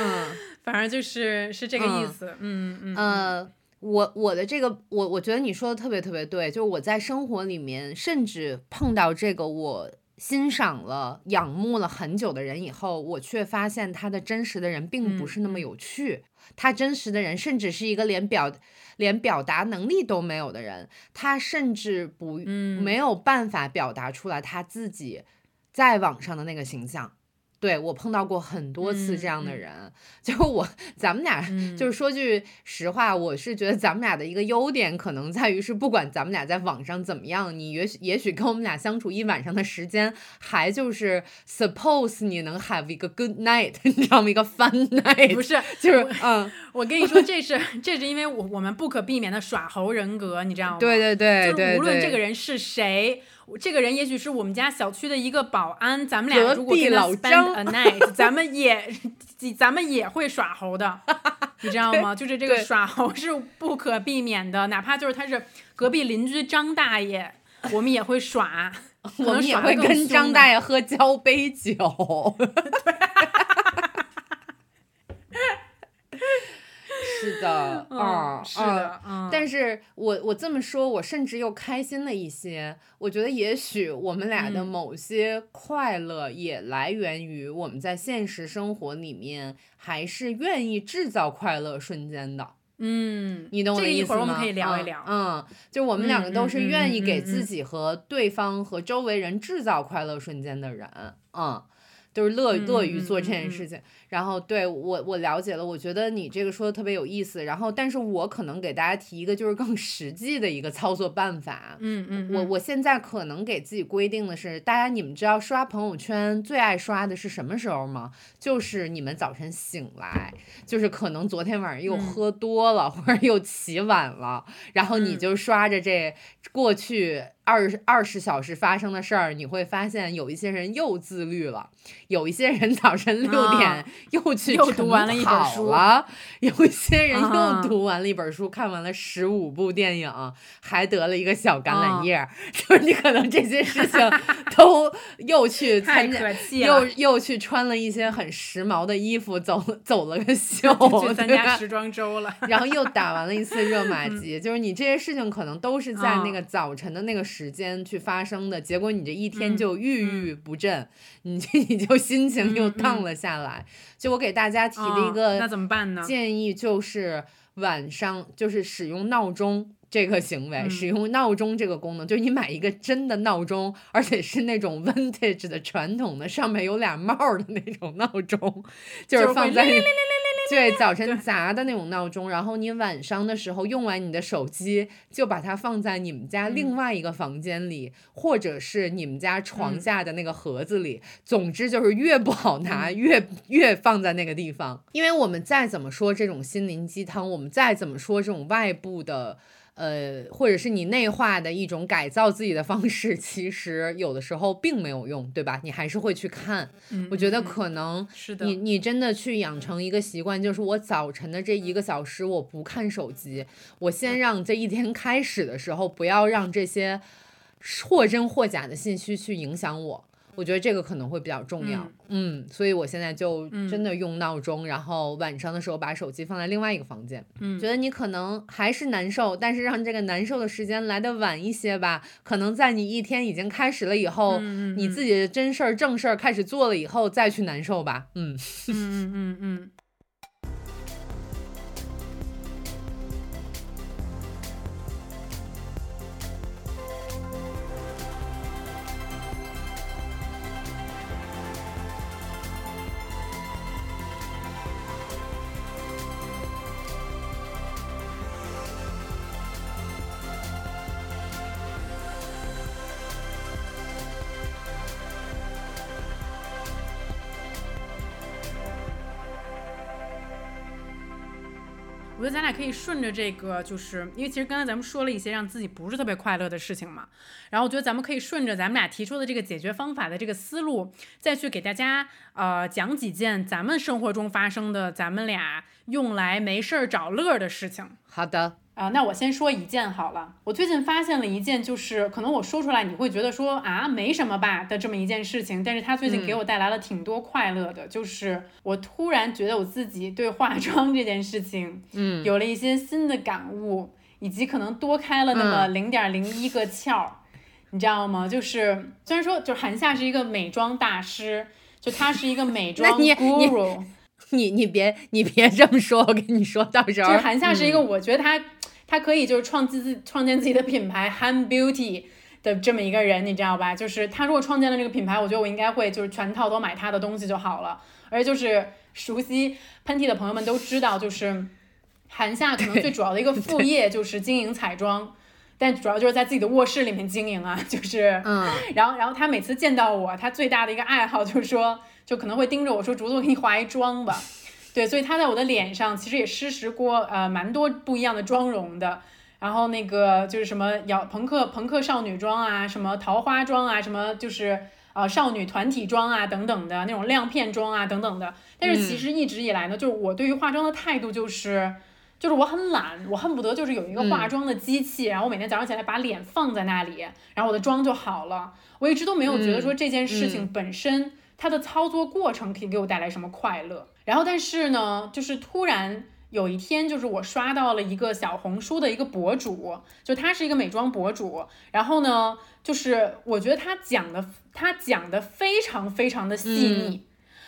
嗯。反正就是是这个意思。嗯嗯呃，我我的这个，我我觉得你说的特别特别对，就是我在生活里面，甚至碰到这个我欣赏了、仰慕了很久的人以后，我却发现他的真实的人并不嗯是那么嗯有趣。他真实的人，甚至是一个连表连表达能力都没有的人，他甚至不、嗯没有办法表达出来他自己在网上的那个形象。对我碰到过很多次这样的人，就是我咱们俩嗯就是说句实话，我是觉得咱们俩的一个优点可能在于是，不管咱们俩在网上怎么样，你也许也许跟我们俩相处一晚上的时间，还就是 suppose 你能 have 一个 good night，你知道吗？一个 fun night，不是，就是嗯，我跟你说，这是这是因为我我们不可避免的耍猴人格，你知道吗？对对对就是对无论这个，人是谁，我这个人也许是我们家小区的一个保安，咱们俩如果跟他 spend 张 a night，咱们也咱们也会耍猴的，你知道吗？就是这个耍猴是不可避免的，哪怕就是他是隔壁邻居张大爷，我们也会耍，可我们也会跟张大爷喝交杯酒。是的，嗯，是的，嗯，但是我我这么说，我甚至又开心了一些。我觉得也许我们俩的嗯某些快乐也来源于我们在现实生活里面还是愿意制造快乐瞬间的。嗯，你懂我的意思吗？一会儿我们可以聊一聊，嗯，嗯就我们两个都是愿意给自己和对方和周围人制造快乐瞬间的人，嗯。就是乐嗯乐于嗯做这件事情，然后对我我了解了，我觉得你这个说的特别有意思，然后但是我可能给大家提一个就是更实际的一个操作办法，嗯嗯，嗯我我现在可能给自己规定的是，大家你们知道刷朋友圈最爱刷的是什么时候吗？就是你们早晨醒来，就是可能昨天晚上又嗯。喝多了，或者又起晚了，然后你嗯。就刷着这过去二十二十小时发生的事儿，你会发现有一些人又自律了，有一些人早晨六点啊又去又读晨完了一本跑书了，有一些人啊又读完了一本书，看完了十五部电影，还得了一个小橄啊榄叶儿，就是你可能这些事情都又去 参加，又。又去穿了一些很时髦的衣服，走走了个秀，去参加时装周了，然后又打完了一次热玛吉，就是你这些事情可能都是在那嗯个早晨的那个时间去发生的，结果你这一天嗯就郁郁不振，你这 你就心情又嗯嗯 down 了下来。就我给大家提了一哦那怎么办呢？建议，就是晚上就是使用闹钟。这个行为，嗯使用闹钟这个功能，就是你买一个真的闹钟，而且是那种 vintage 的传统的，上面有俩帽的那种闹钟，就 就是放在对，早晨砸的那种闹钟，然后你晚上的时候用完你的手机，就把它放在你们家嗯另外一个房间里，或者是你们家床嗯下的那个盒子里。总之就是越不好拿，越越放在那个地方。因为我们再怎么说这种心灵鸡汤，我们再怎么说这种外部的。呃，或者是你内化的一种改造自己的方式，其实有的时候并没有用，对吧？你还是会去看。嗯我觉得可能是的你你真的去养成一个习惯，就是我早晨的这一个小时我不看手机，我先让这一天开始的时候不要让这些或真或假的信息去影响我。我觉得这个可能会比较重要，嗯所以我现在就真的用闹钟，然后晚上的时候把手机放在另外一个房间。嗯觉得你可能还是难受，但是让这个难受的时间来的晚一些吧。可能在你一天已经开始了以后，你自己的真事儿、正事儿开始做了以后，再去难受吧。嗯。嗯嗯嗯嗯。我觉得咱俩可以顺着这个，就是因为其实刚才咱们说了一些让自己不是特别快乐的事情嘛，然后我觉得咱们可以顺着咱们俩提出的这个解决方法的这个思路，再去给大家呃讲几件咱们生活中发生的咱们俩用来没事儿找乐儿的事情。好的，啊、那我先说一件好了。我最近发现了一件，就是可能我说出来你会觉得说啊没什么吧的这么一件事情，但是它最近给我带来了挺多快乐的。就是我突然觉得我自己对化妆这件事情，嗯有了一些新的感悟，以及可能多开了那么零点零一个窍儿，你知道吗？就是虽然说，就是韩夏是一个美妆大师，就他是一个美 妆 guru。你你别你别这么说，我跟你说，到时候就是韩夏是一个，嗯我觉得他、他可以就是创自自创建自己的品牌 Han Beauty 的这么一个人，你知道吧？就是他如果创建了这个品牌，我觉得我应该会就是全套都买他的东西就好了。而且就是熟悉喷嚏的朋友们都知道，就是韩夏可能最主要的一个副业就是经营彩妆。但主要就是在自己的卧室里面经营啊，就是，嗯，然后，然后他每次见到我，他最大的一个爱好就是说，就可能会盯着我说：“竹子，我给你化一妆吧。”对，所以他在我的脸上其实也施实过呃蛮多不一样的妆容的。然后那个就是什么摇朋克朋克少女妆啊，什么桃花妆啊，什么就是呃少女团体妆啊等等的那种亮片妆啊等等的。但是其实一直以来呢，就是我对于化妆的态度就是。就是我很懒，我恨不得就是有一个化妆的机器，然后我每天早上起来把脸放在那里，然后我的妆就好了。我一直都没有觉得说这件事情本身它的操作过程可以给我带来什么快乐。然后但是呢，就是突然有一天，就是我刷到了一个小红书的一个博主，就他是一个美妆博主，然后呢，就是我觉得他讲的他讲的非常非常的细腻。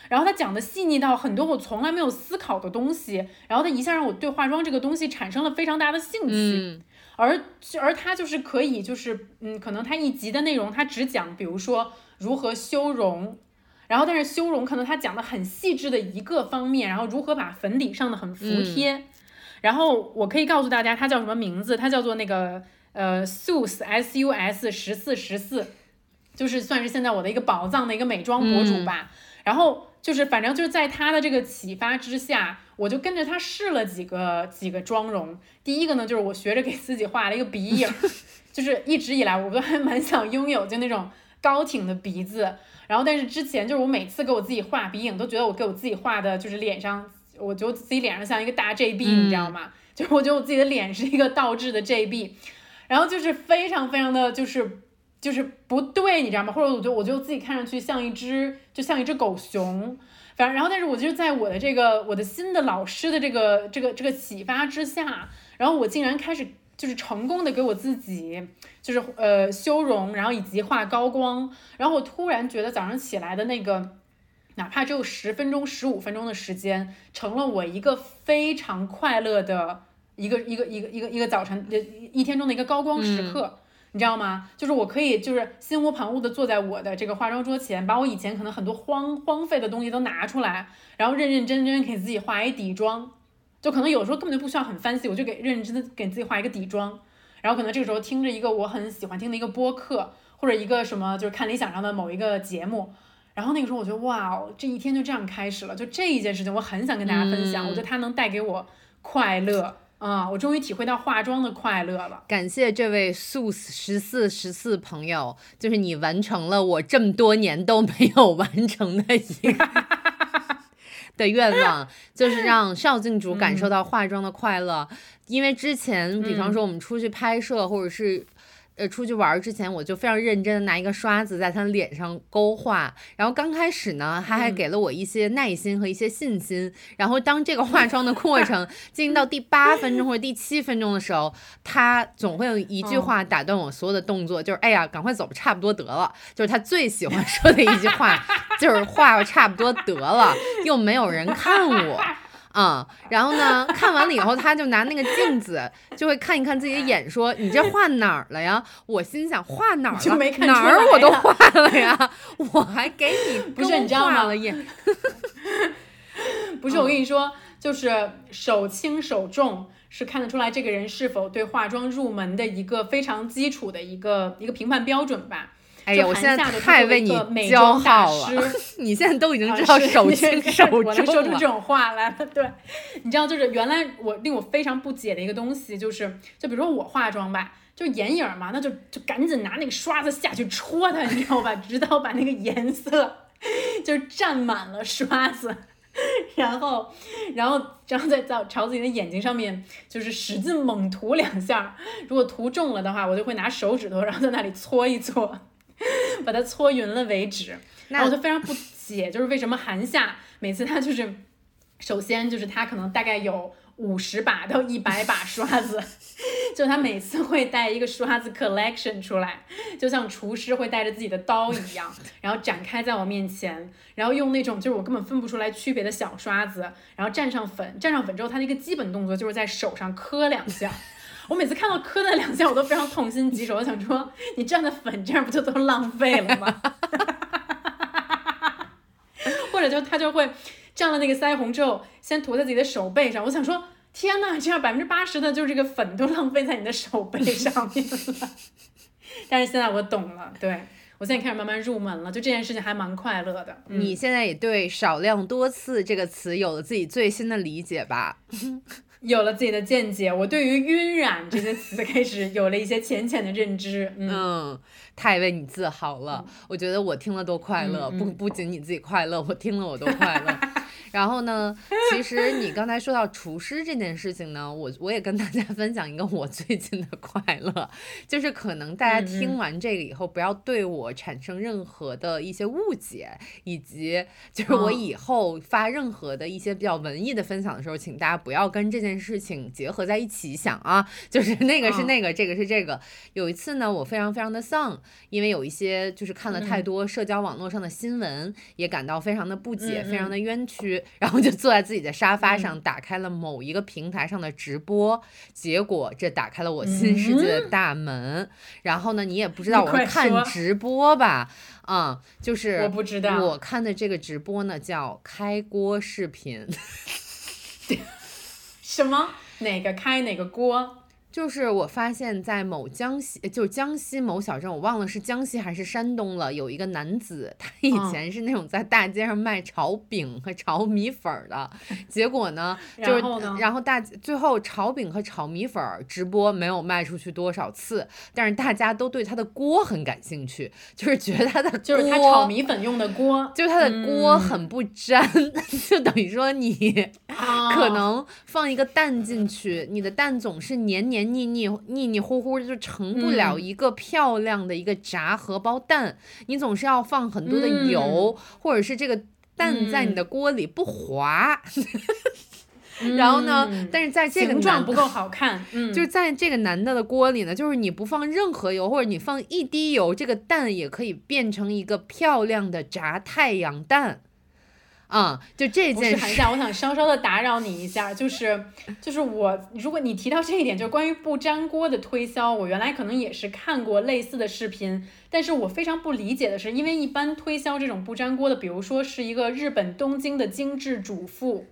然后他讲的细腻到很多我从来没有思考的东西，然后他一下让我对化妆这个东西产生了非常大的兴趣，嗯而而他就是可以就是嗯，可能他一集的内容他只讲，比如说如何修容，然后但是修容可能他讲的很细致的一个方面，然后如何把粉底上的很服帖，然后我可以告诉大家他叫什么名字，他叫做那个呃 Sus S U S 十四十四。就是算是现在我的一个宝藏的一个美妆博主吧。然后就是反正就是在他的这个启发之下，我就跟着他试了几个几个妆容。第一个呢，就是我学着给自己画了一个鼻影，就是一直以来我都还蛮想拥有就那种高挺的鼻子。然后但是之前就是我每次给我自己画鼻影，都觉得我给我自己画的就是脸上，我觉得自己脸上像一个大 JB，、你知道吗？就是我觉得我自己的脸是一个倒置的 JB，然后就是非常非常的就是就是不对，你知道吗？或者我觉得我觉得我自己看上去像一只就像一只狗熊，反正然后但是我就是在我的这个我的新的老师的这个这个这个启发之下，然后我竟然开始就是成功的给我自己就是呃修容，然后以及画高光，然后我突然觉得早上起来的那个。哪怕只有十分钟、十五分钟的时间，成了我一个非常快乐的一个一个一个一个一个早晨，呃，一天中的一个高光时刻。你知道吗？就是我可以就是心无旁骛的坐在我的这个化妆桌前，把我以前可能很多荒荒废的东西都拿出来，然后认认真真给自己画一底妆，就可能有时候根本就不需要很 fancy，我就给认认真真给自己画一个底妆，然后可能这个时候听着一个我很喜欢听的一个播客，或者一个什么就是看理想上的某一个节目，然后那个时候我觉得哇哦，这一天就这样开始了，就这一件事情我很想跟大家分享，我觉得它能带给我快乐啊、我终于体会到化妆的快乐了。感谢这位素十四十四朋友，就是你完成了我这么多年都没有完成的一个 的愿望，就是让邵静竹感受到化妆的快乐。因为之前，比方说我们出去拍摄，或者是。呃，出去玩儿之前，我就非常认真的拿一个刷子在他脸上勾画，然后刚开始呢，他还给了我一些耐心和一些信心。然后当这个化妆的过程 进行到第八分钟或者第七分钟的时候，他总会有一句话打断我所有的动作，就是“哎呀，赶快走吧，差不多得了”，就是他最喜欢说的一句话，就是“画吧，差不多得了”，又没有人看我。啊、然后呢，看完了以后，他就拿那个镜子，就会看一看自己的眼，说：“你这画哪儿了呀？”我心想：画哪儿了？就没看哪儿我都画了呀，我还给你不是你知道吗眼。不是，我跟你说，就是手轻手重是看得出来这个人是否对化妆入门的一个非常基础的一个一个评判标准吧。哎呀，我现在太为你骄傲了师。你现在都已经啊知道手轻是手我能说。出这种话来了。对，你知道，就是原来我令我非常不解的一个东西，就是就比如说我化妆吧，就眼影嘛，那就就赶紧拿那个刷子下去戳它，你知道吧？直到把那个颜色就占满了刷子。然后，然后，然后再到朝自己的眼睛上面，就是使劲猛涂两下。如果涂重了的话，我就会拿手指头，然后在那里搓一搓，把它搓匀了为止。然后我就非常不解，就是为什么韩夏每次他就是，首先就是他可能大概有五十把到一百把刷子，就他每次会带一个刷子 collection 出来，就像厨师会带着自己的刀一样，然后展开在我面前，然后用那种就是我根本分不出来区别的小刷子，然后蘸上粉，蘸上粉之后，他的一个基本动作就是在手上磕两下。我每次看到磕那两下，我都非常痛心疾首，我想说，你蘸的粉这样不就都浪费了吗？或者就他就会蘸了那个腮红之后，先涂在自己的手背上。我想说，天呐，这样百分之八十的就是这个粉都浪费在你的手背上面了。但是现在我懂了，对我现在开始慢慢入门了，就这件事情还蛮快乐的。嗯、你现在也对“少量多次”这个词有了自己最新的理解吧？有了自己的见解，我对于“晕染”这些词 开始有了一些浅浅的认知。嗯，嗯，太为你自豪了。我觉得我听了都快乐，不不仅你自己快乐，我听了我都快乐。然后呢，其实你刚才说到厨师这件事情呢，我我也跟大家分享一个我最近的快乐，就是可能大家嗯听完这个以后，不要对我产生任何的一些误解，以及就是我嗯以后发任何的一些比较文艺的分享的时候，请大家不要跟这件事情结合在一起想啊，就是 那个是嗯那个，这个是这个。有一次呢，我非常非常的丧，因为有一些就是看了太嗯。多社交网络上的新闻，也感到非常的不解，嗯非常的冤屈，然后就坐在自己的沙发嗯上，打开了某一个平台上的直播，结果这打开了我新世界的大门。然后呢，你也不知道我是看直播吧？啊、就是我不知道我看的这个直播呢叫开锅视频。什么？哪个开哪个锅？就是我发现，在某江西，就江西某小镇，我忘了是江西还是山东了，有一个男子，他以嗯。前是那种在大街上卖炒饼和炒米粉儿的，结果呢，就是然后大最后炒饼和炒米粉儿直播没有卖出去多少次，但是大家都对他的锅很感兴趣，就是觉得他的就是他炒米粉用的锅，就是他的锅嗯。很不粘，就等于说你啊。可能放一个蛋进去，你的蛋总是黏黏腻腻、腻腻糊糊，就成不了一个漂亮的一个炸荷包蛋。你总是要放很多的油，或者是这个蛋在你的锅里不滑。然后呢，但是在这个男形状不够好看，就是在这个男的的锅里呢，就是你不放任何油，或者你放一滴油，这个蛋也可以变成一个漂亮的炸太阳蛋。啊、就这不是件事，韩夏，我想稍稍的打扰你一下，就是就是我，如果你提到这一点，就是关于不粘锅的推销，我原来可能也是看过类似的视频，但是我非常不理解的是，因为一般推销这种不粘锅的，比如说是一个日本东京的精致主妇。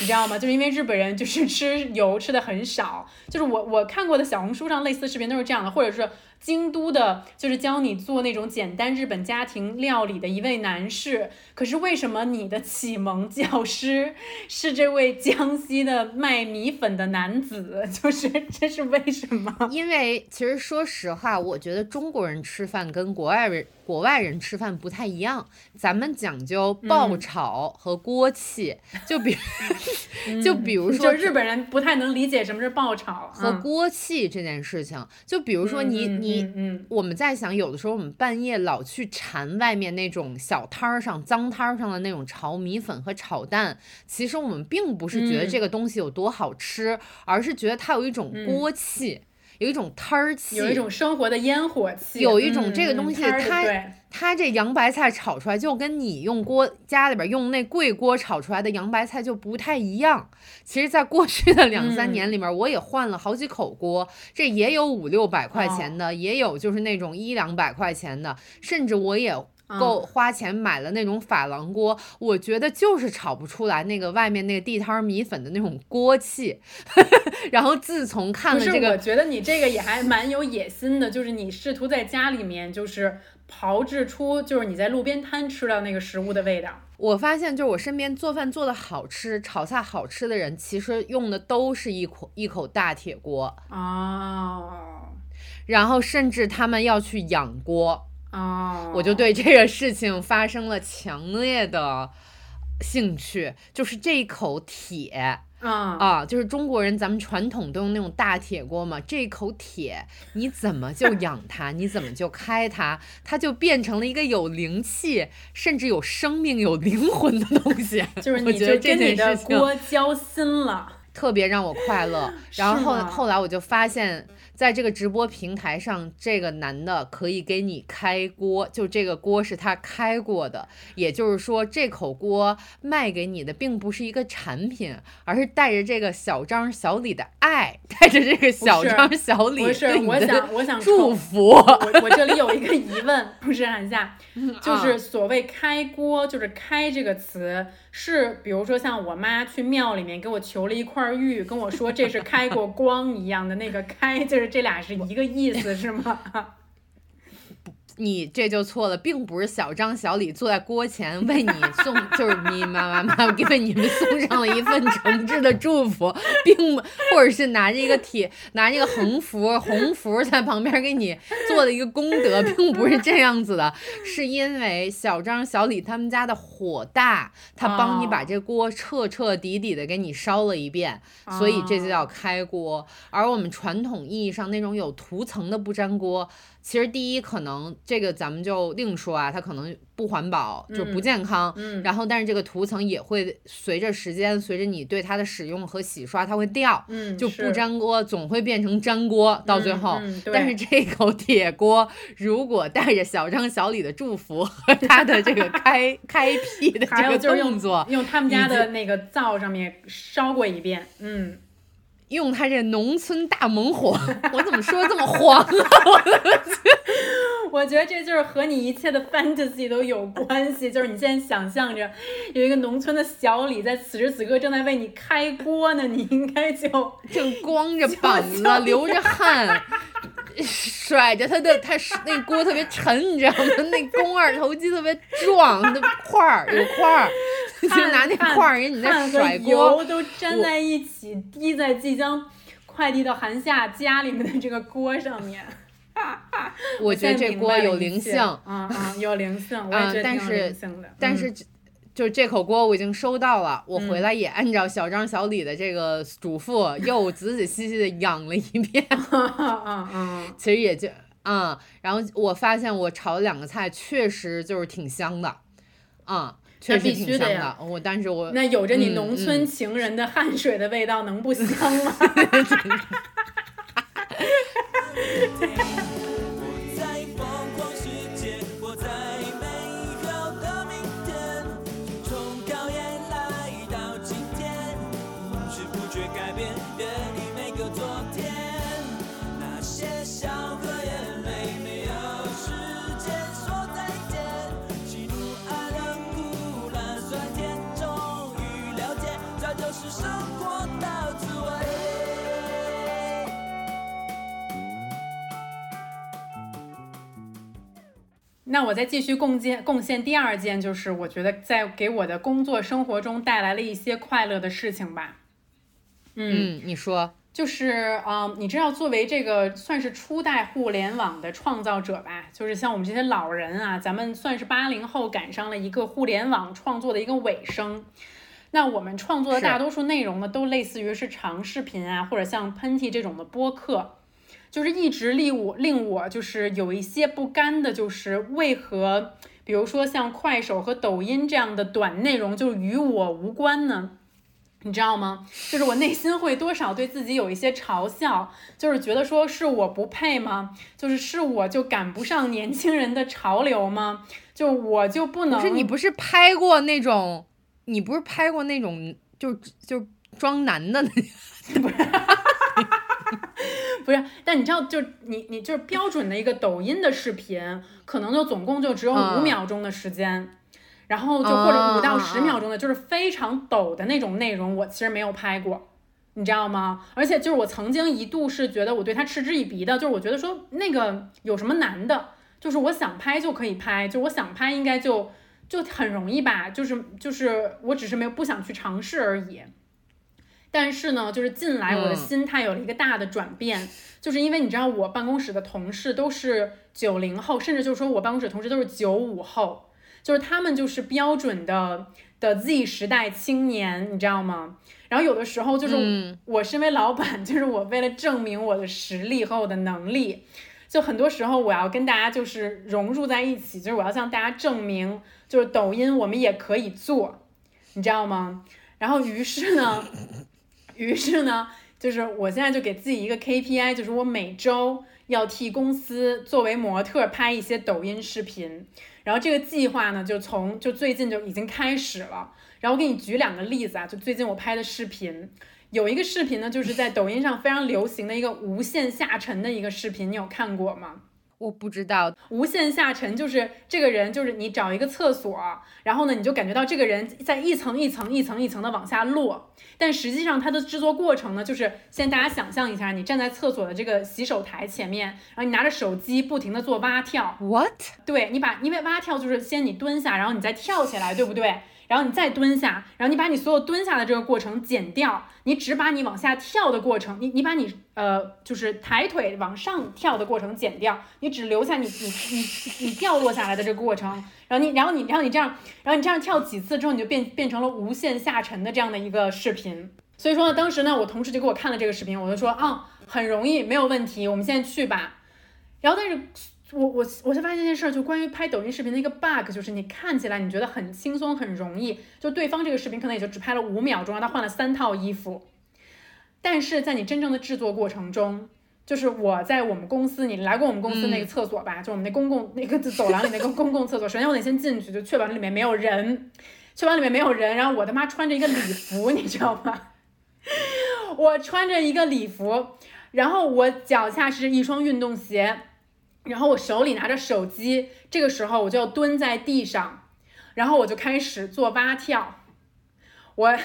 你知道吗？就是因为日本人就是吃油吃的很少，就是我我看过的小红书上类似的视频都是这样的，或者是京都的，就是教你做那种简单日本家庭料理的一位男士。可是为什么你的启蒙教师是这位江西的卖米粉的男子？就是这是为什么？因为其实说实话，我觉得中国人吃饭跟国外人国外人吃饭不太一样，咱们讲究爆嗯炒和锅气，就比 就比如说就日本人不太能理解什么是爆炒和嗯锅气这件事情，就比如说你、嗯嗯你。嗯嗯我们在想，有的时候我们半夜老去馋外面那种小摊儿上、脏摊儿上的那种炒米粉和炒蛋，其实我们并不是觉得嗯这个东西有多好吃，而是觉得它有一种锅气，有一种摊儿气，有一种生活的烟火气，有一种嗯这个东西它对它这洋白菜炒出来就跟你用锅家里边用那贵锅炒出来的洋白菜就不太一样。其实，在过去的两三嗯年里面，我也换了好几口锅，这也有五六百块钱哦的，也有就是那种一两百块钱的，甚至我也。嗯够花钱买了那种珐琅锅，我觉得就是炒不出来那个外面那个地摊儿米粉的那种锅气。然后自从看，了这个我觉得你这个也还蛮有野心的，就是你试图在家里面就是炮制出就是你在路边摊吃到那个食物的味道。我发现，就是我身边做饭做的好吃、炒菜好吃的人，其实用的都是一口一口大铁锅，哦然后甚至他们要去养锅，哦，我就对这个事情发生了强烈的兴趣，就是这一口铁。啊啊，就是中国人，咱们传统都用那种大铁锅嘛，这口铁你怎么就 养它，你怎么就开它，它就变成了一个有灵气，甚至有生命、有灵魂的东西。就是我你就跟觉得这件你的锅交心了。特别让我快乐。然后后来我就发现，在这个直播平台上，这个男的可以给你开锅，就这个锅是他开过的，也就是说，这口锅卖给你的并不是一个产品，而是带着这个小张小李的爱，带着这个小张小李不是，对你的我想我想祝福。我我这里有一个疑问，不是韩夏，嗯就是啊所谓开锅，就是开这个词，是比如说像我妈去庙里面给我求了一块玉，跟我说这是开过光一样的那个开，就是这俩是一个意思，是吗？你这就错了，并不是小张、小李坐在锅前为你送，就是你妈妈妈给为你们送上了一份诚挚的祝福，并不或者是拿着一个铁，拿着一个横幅、红符在旁边给你做了一个功德，并不是这样子的，是因为小张、小李他们家的火大，他帮你把哦这锅彻彻底底的给你烧了一遍，所以这就叫开锅。而我们传统意义上那种有涂层的不粘锅，其实第一可能这个咱们就另说啊，它可能不环保，就不嗯健康。嗯然后，但是这个涂层也会随着时间，随着你对它的使用和洗刷，它会掉。嗯，就不粘锅总会变成粘锅，到最嗯后。嗯但是这口铁锅，如果带着小张、小李的祝福和他的这个 开开辟的还这个动作，用他们家的那个灶上面烧过一遍，嗯，用他这农村大猛火，我怎么说这么黄啊？觉得这就是和你一切的 fantasy 都有关系，就是你现在想象着有一个农村的小李在此时此刻正在为你开锅呢，你应该就 正光着膀子，流着汗，甩着他的，他是那锅特别沉，你知道吗？那肱二头肌特别壮，那块儿有块儿，就拿那块儿人你在甩锅油，都粘在一起，滴在即将快递到韩夏家里面的这个锅上面。我觉得这锅有灵性，性，嗯嗯，有灵性，我也觉得挺有但是灵性的。嗯但是就就这口锅我已经收到了，我回来也按照小张小李的这个嘱咐，又仔仔细细的养了一遍。嗯嗯嗯，其实也就嗯，然后我发现我炒的两个菜确实就是挺香的，嗯，确实必挺香的。我但是我那有着你嗯农村嗯情人的汗水的味道，能不香吗？Day. 那我再继续贡献贡献第二件，就是我觉得在给我的工作生活中带来了一些快乐的事情吧。嗯，你说，就是嗯，你知道，作为这个算是初代互联网的创造者吧，就是像我们这些老人啊，咱们算是八零后赶上了一个互联网创作的一个尾声。那我们创作的大多数内容呢，都类似于是长视频啊，或者像喷嚏这种的播客，就是一直令我令我就是有一些不甘的，就是为何，比如说像快手和抖音这样的短内容就与我无关呢？你知道吗？就是我内心会多少对自己有一些嘲笑，就是觉得说是我不配吗？就是是我就赶不上年轻人的潮流吗？就我就不能？不是你不是拍过那种，你不是拍过那种就就装男的那不是，但你知道，就你你就是标准的一个抖音的视频，可能就总共就只有五嗯秒钟的时间，然后就或者五到十秒钟的，就是非常抖的那种内容，我其实没有拍过。你知道吗？而且就是我曾经一度是觉得我对他嗤之以鼻的，就是我觉得说那个有什么难的，就是我想拍就可以拍，就我想拍应该就就很容易吧，就是就是我只是没有不想去尝试而已。但是呢，就是近来我的嗯心态有了一个大的转变，就是因为你知道我办公室的同事都是九零后，甚至就是说我办公室的同事都是九五后，就是他们就是标准的的 Z 时代青年，你知道吗？然后有的时候就是嗯我身为老板，就是我为了证明我的实力和我的能力，就很多时候我要跟大家就是融入在一起，就是我要向大家证明，就是抖音我们也可以做，你知道吗？然后于是呢，于是呢，就是我现在就给自己一个 KPI，就是我每周要替公司作为模特拍一些抖音视频。然后这个计划呢，就从就最近就已经开始了。然后我给你举两个例子啊，就最近我拍的视频，有一个视频呢，就是在抖音上非常流行的一个无限下沉的一个视频，你有看过吗？我不知道，无限下沉就是这个人，就是你找一个厕所，然后呢，你就感觉到这个人在一层一层一层一层的往下落，但实际上它的制作过程呢，就是先大家想象一下，你站在厕所的这个洗手台前面，然后你拿着手机不停的做蛙跳，what？对你把，因为蛙跳就是先你蹲下，然后你再跳起来，对不对？然后你再蹲下，然后你把你所有蹲下的这个过程剪掉，你只把你往下跳的过程，你你把你呃就是抬腿往上跳的过程剪掉，你只留下你你你你掉落下来的这个过程，然后你然后你然后你这样，然后你这样跳几次之后，你就变变成了无限下沉的这样的一个视频。所以说呢，当时呢，我同事就给我看了这个视频，我就说啊，很容易，没有问题，我们现在去吧。然后但是我我我才发现一件事儿，就关于拍抖音视频的一个 bug，就是你看起来你觉得很轻松很容易，就对方这个视频可能也就只拍了五秒钟，让他换了三套衣服，但是在你真正的制作过程中，就是我在我们公司，你来过我们公司那个厕所吧？就我们那公共那个走廊里那个公共厕所，首先我得先进去，就确保里面没有人，确保里面没有人，然后我他妈穿着一个礼服，你知道吗？我穿着一个礼服，然后我脚下是一双运动鞋。然后我手里拿着手机，这个时候我就要蹲在地上，然后我就开始做蛙跳，我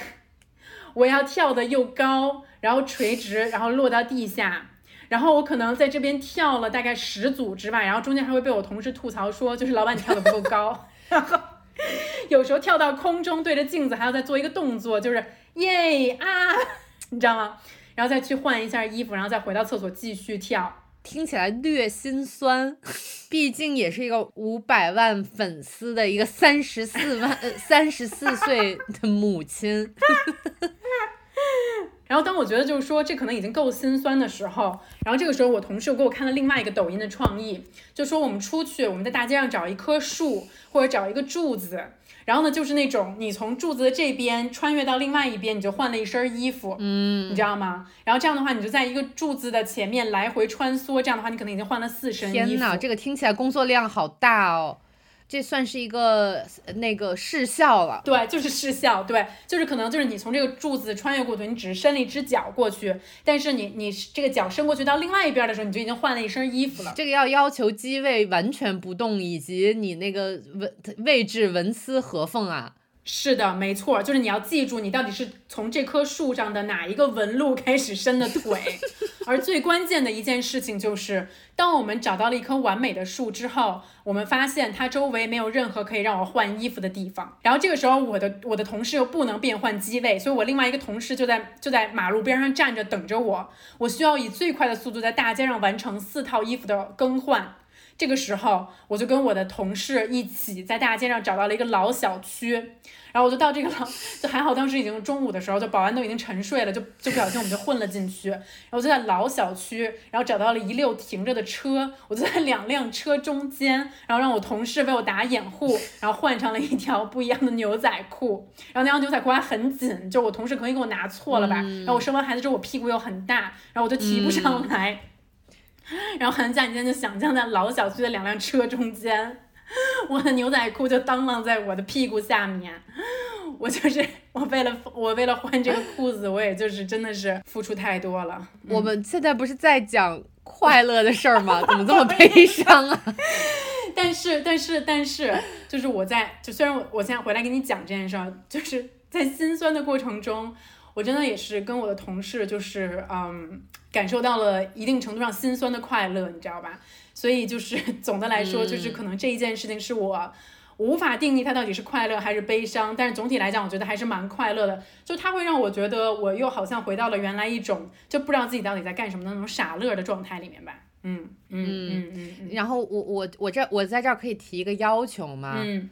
我要跳的又高，然后垂直，然后落到地下。然后我可能在这边跳了大概十组之吧，然后中间还会被我同事吐槽说，就是老板你跳的不够高。然 后有时候跳到空中对着镜子还要再做一个动作，就是耶啊，你知道吗？然后再去换一下衣服，然后再回到厕所继续跳。听起来略心酸，毕竟也是一个五百万粉丝的一个三十四万呃 三十四岁的母亲。然后当我觉得就是说这可能已经够心酸的时候，然后这个时候我同事又给我看了另外一个抖音的创意，就说我们出去，我们在大街上找一棵树或者找一个柱子，然后呢就是那种你从柱子的这边穿越到另外一边，你就换了一身衣服，嗯，你知道吗？然后这样的话，你就在一个柱子的前面来回穿梭，这样的话你可能已经换了四身衣服。天呐，这个听起来工作量好大哦。这算是一个呃那个视效了。对，就是视效，对，就是可能就是你从这个柱子穿越过去，你只是伸了一只脚过去，但是你你这个脚伸过去到另外一边的时候，你就已经换了一身衣服了。这个要要求机位完全不动，以及你那个纹位置纹丝合缝啊。是的，没错，就是你要记住，你到底是从这棵树上的哪一个纹路开始伸的腿。而最关键的一件事情就是，当我们找到了一棵完美的树之后，我们发现它周围没有任何可以让我换衣服的地方。然后这个时候，我的我的同事又不能变换机位，所以我另外一个同事就在就在马路边上站着等着我。我需要以最快的速度在大街上完成四套衣服的更换。这个时候，我就跟我的同事一起在大街上找到了一个老小区，然后我就到这个老，就还好当时已经中午的时候，就保安都已经沉睡了，就就不小心我们就混了进去，然后就在老小区，然后找到了一溜停着的车，我就在两辆车中间，然后让我同事为我打掩护，然后换上了一条不一样的牛仔裤，然后那条牛仔裤还很紧，就我同事可能给我拿错了吧，然后我生完孩子之后我屁股又很大，然后我就提不上来。然后很简单就想象在老小区的两辆车中间，我的牛仔裤就当啷在我的屁股下面。我就是我为了我为了换这个裤子，我也就是真的是付出太多了。我们现在不是在讲快乐的事儿吗？怎么这么悲伤啊？但是但是但是，就是我在就虽然我我现在回来跟你讲这件事儿，就是在心酸的过程中，我真的也是跟我的同事就是嗯感受到了一定程度上心酸的快乐，你知道吧？所以就是 总的来说，就是可能这一件事情是我。无法定义它到底是快乐还是悲伤，但是总体来讲，我觉得还是蛮快乐的。就它会让我觉得我又好像回到了原来一种就不知道自己到底在干什么的那种傻乐的状态里面吧。嗯嗯嗯嗯嗯然后我我我这我在这儿可以提一个要求吗？嗯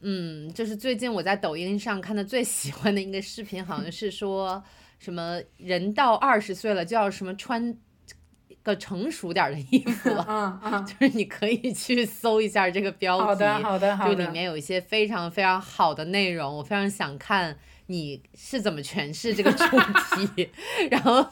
嗯，就是最近我在抖音上看的最喜欢的一个视频，好像是说什么人到二十岁了就要什么穿个成熟点儿的衣服了，嗯嗯，就是你可以去搜一下这个标题，好的好的好的，就里面有一些非常非常好的内容，我非常想看你是怎么诠释这个主题，然后。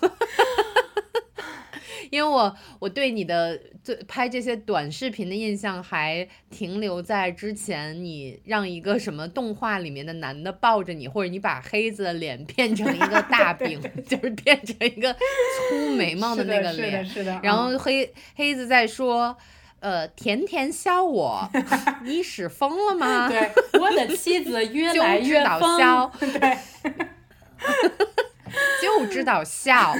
因为我我对你的最拍这些短视频的印象还停留在之前，你让一个什么动画里面的男的抱着你，或者你把黑子的脸变成一个大饼，就是变成一个粗眉毛的那个是的，脸，是的。然后黑黑子在说，呃，甜甜笑我，你是疯了吗？嗯对我的妻子 越就来知道越疯，笑，对，就知道笑。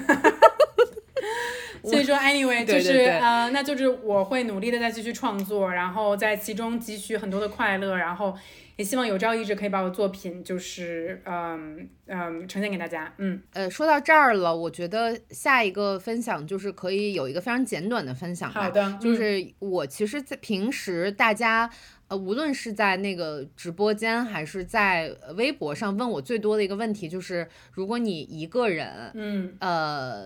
所以说，anyway，就是呃，那就是我会努力的再继续创作，然后在其中汲取很多的快乐，然后也希望有朝一日可以把我作品就是嗯嗯呈现给大家，嗯呃，说到这儿了，我觉得下一个分享就是可以有一个非常简短的分享吧。好的嗯就是我其实，在平时大家。呃，无论是在那个直播间，还是在呃微博上，问我最多的一个问题就是，如果你一个人，嗯呃，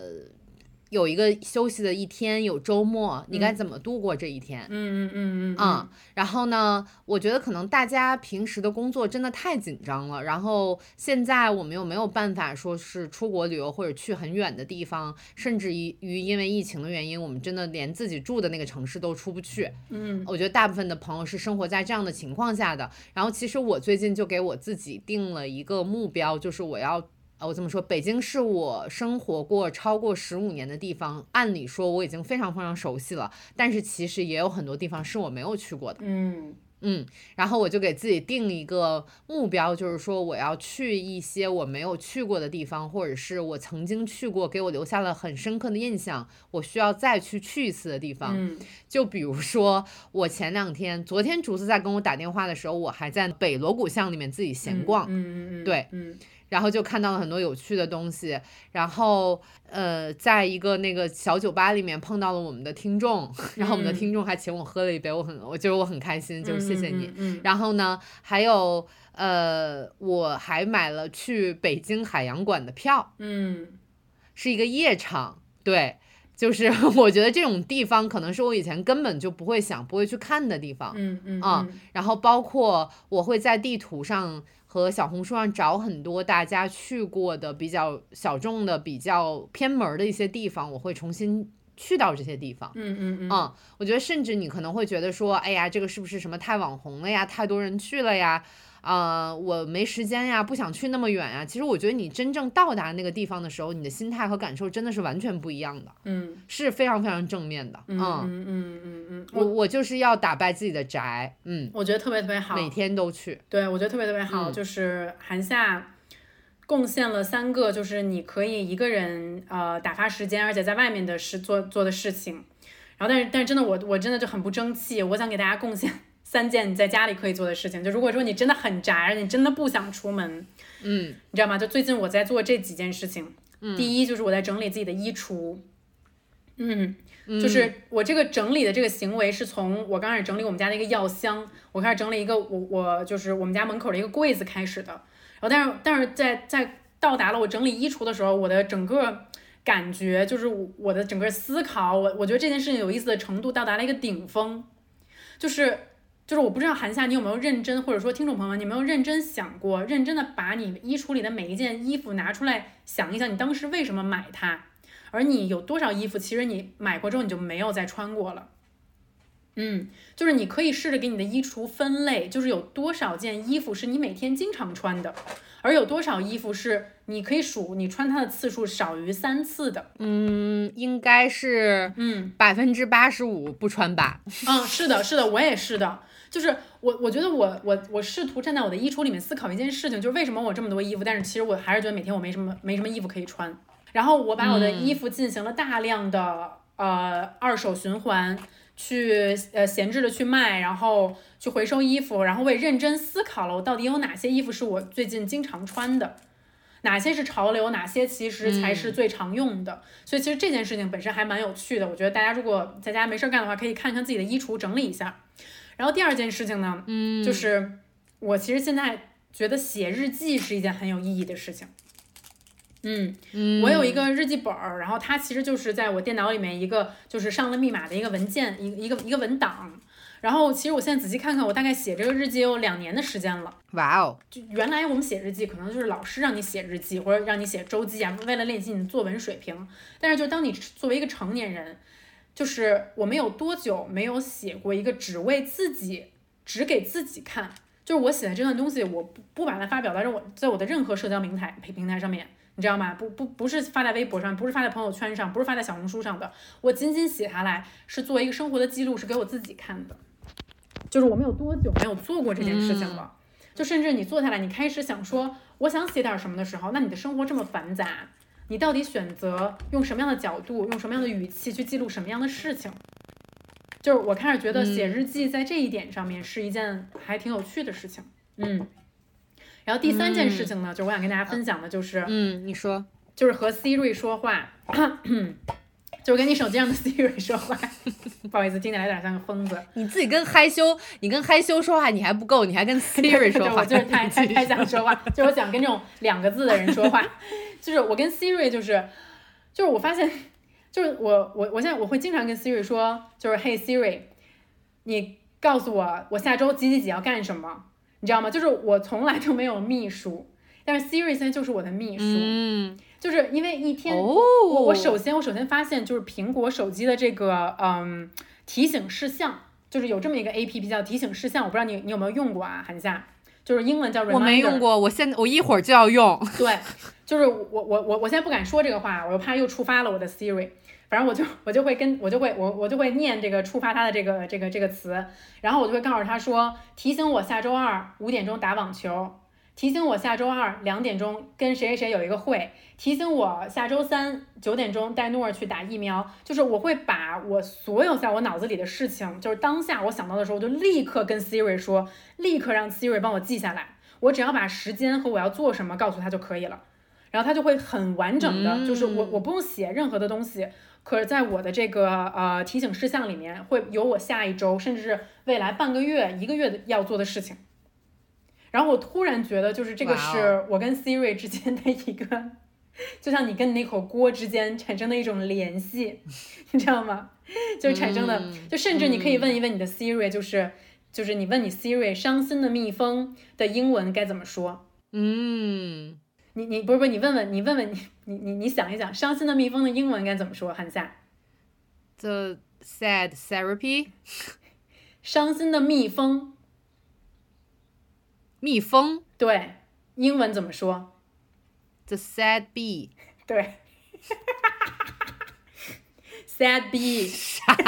有一个休息的一天，有周末，你该怎么度过这一天？嗯嗯嗯嗯啊、然后呢，我觉得可能大家平时的工作真的太紧张了，然后现在我们又没有办法说是出国旅游或者去很远的地方，甚至于于因为疫情的原因，我们真的连自己住的那个城市都出不去。嗯我觉得大部分的朋友是生活在这样的情况下的。然后其实我最近就给我自己定了一个目标，就是我要呃，我这么说，北京是我生活过超过十五年的地方，按理说我已经非常非常熟悉了，但是其实也有很多地方是我没有去过的。嗯嗯，然后我就给自己定一个目标，就是说我要去一些我没有去过的地方，或者是我曾经去过，给我留下了很深刻的印象，我需要再去去一次的地方。嗯就比如说，我前两天，昨天竹子在跟我打电话的时候，我还在北锣鼓巷里面自己闲逛，嗯嗯嗯，对嗯然后就看到了很多有趣的东西，然后呃，在一个那个小酒吧里面碰到了我们的听众，然后我们的嗯。听众还请我喝了一杯，我很我觉得我很开心，就是谢谢你。然后呢，还有呃，我还买了去北京海洋馆的票，嗯。是一个夜场，对。就是 我觉得这种地方可能是我以前根本就不会想、不会去看的地方，嗯嗯啊然后包括我会在地图上和小红书上找很多大家去过的比较小众的、比较偏门儿的一些地方，我会重新去到这些地方。嗯嗯嗯嗯，我觉得甚至你可能会觉得说，哎呀，这个是不是什么太网红了呀？太多人去了呀？啊、我没时间呀，不想去那么远呀。其实我觉得你真正到达那个地方的时候，你的心态和感受真的是完全不一样的，嗯是非常非常正面的。嗯嗯嗯嗯嗯，我我就是要打败自己的宅，嗯，我觉得特别特别好，每天都去。对，我觉得特别特别好，嗯就是韩夏贡献了三个，就是你可以一个人呃打发时间，而且在外面的事做做的事情。然后，但是但是真的我我真的就很不争气，我想给大家贡献三件你在家里可以做的事情。就如果说你真的很宅，你真的不想出门，嗯你知道吗？就最近我在做这几件事情。第一就是我在整理自己的衣橱。嗯，就是我这个整理的这个行为是从我刚开始整理我们家的一个药箱，我开始整理一个我我就是我们家门口的一个柜子开始的。然后但是但是在在到达了我整理衣橱的时候，我的整个感觉就是我我的整个思考，我我觉得这件事情有意思的程度到达了一个顶峰，就是就是我不知道韩夏你有没有认真，或者说听众朋友们，你有没有认真想过，认真的把你衣橱里的每一件衣服拿出来想一想，你当时为什么买它，而你有多少衣服，其实你买过之后你就没有再穿过了。嗯，就是你可以试着给你的衣橱分类，就是有多少件衣服是你每天经常穿的，而有多少衣服是你可以数你穿它的次数少于三次的。嗯，应该是嗯百分之八十五不穿吧。嗯，是的，是的，我也是的。就是我，我觉得我我我试图站在我的衣橱里面思考一件事情，就是为什么我这么多衣服，但是其实我还是觉得每天我没什么没什么衣服可以穿。然后我把我的衣服进行了大量的、呃二手循环，去呃闲置的去卖，然后去回收衣服，然后我也认真思考了我到底有哪些衣服是我最近经常穿的。哪些是潮流，哪些其实才是最常用的，所以其实这件事情本身还蛮有趣的。我觉得大家如果在家没事儿干的话，可以看看自己的衣橱，整理一下。然后第二件事情呢，嗯，就是我其实现在觉得写日记是一件很有意义的事情。嗯，我有一个日记本儿，然后它其实就是在我电脑里面一个就是上了密码的一个文件，一个一个一个文档。然后其实我现在仔细看看，我大概写这个日记有两年的时间了。哇哦，就原来我们写日记可能就是老师让你写日记或者让你写周记啊，为了练习你的作文水平。但是就当你作为一个成年人，就是我们有多久没有写过一个只为自己、只给自己看？就是我写的这段东西，我不不把它发表到我在我的任何社交平台平台上面，你知道吗？不不不是发在微博上，不是发在朋友圈上，不是发在小红书上的，我仅仅写下来是作为一个生活的记录，是给我自己看的。就是我们有多久没有做过这件事情了？就甚至你坐下来，你开始想说我想写点什么的时候，那你的生活这么繁杂，你到底选择用什么样的角度，用什么样的语气去记录什么样的事情？就是我开始觉得写日记在这一点上面是一件还挺有趣的事情。嗯，然后第三件事情呢，就是我想跟大家分享的就是，嗯，你说，就是和 Siri 说话，就是跟你手机上的 Siri 说话。不好意思，听起来有点像个疯子。你自己跟害羞，你跟害羞说话你还不够，你还跟 Siri 说 对，话，我就是太太太想说话，就是我想跟这种两个字的人说话，就是我跟 Siri 就是，就是我发现，就是我我我现在我会经常跟 Siri 说，就是 Hey Siri，你告诉我我下周几几几要干什么，你知道吗？就是我从来就没有秘书，但是 Siri 现在就是我的秘书，嗯，就是因为一天哦，我我首先我首先发现就是苹果手机的这个嗯提醒事项，就是有这么一个 A P P 叫提醒事项，我不知道你你有没有用过啊，韩夏。就是英文叫 reminder。我没用过，我现在我一会儿就要用。对，就是我我我我现在不敢说这个话，我又怕又触发了我的 Siri。反正我就我就会跟我就会我我就会念这个触发它的这个这个这个词，然后我就会告诉他说，提醒我下周二五点钟打网球，提醒我下周二两点钟跟谁谁谁有一个会，提醒我下周三九点钟带诺儿去打疫苗。就是我会把我所有在我脑子里的事情，就是当下我想到的时候，我就立刻跟 Siri 说，立刻让 Siri 帮我记下来。我只要把时间和我要做什么告诉他就可以了，然后他就会很完整的，就是我我不用写任何的东西，可是在我的这个呃提醒事项里面会有我下一周甚至是未来半个月、一个月的要做的事情。然后我突然觉得，就是这个是我跟 Siri 之间的一个，就像你跟你那口锅之间产生的一种联系，你知道吗？就产生的，嗯就甚至你可以问一问你的 Siri，就是就是你问你 Siri，伤心的蜜蜂的英文该怎么说？嗯，你你不是不是你问问你问问你你你你想一想，伤心的蜜蜂的英文该怎么说？韩夏，The sad therapy，伤心的蜜蜂，蜜蜂对，英文怎么说？，The sad bee，对，sad bee，啥呀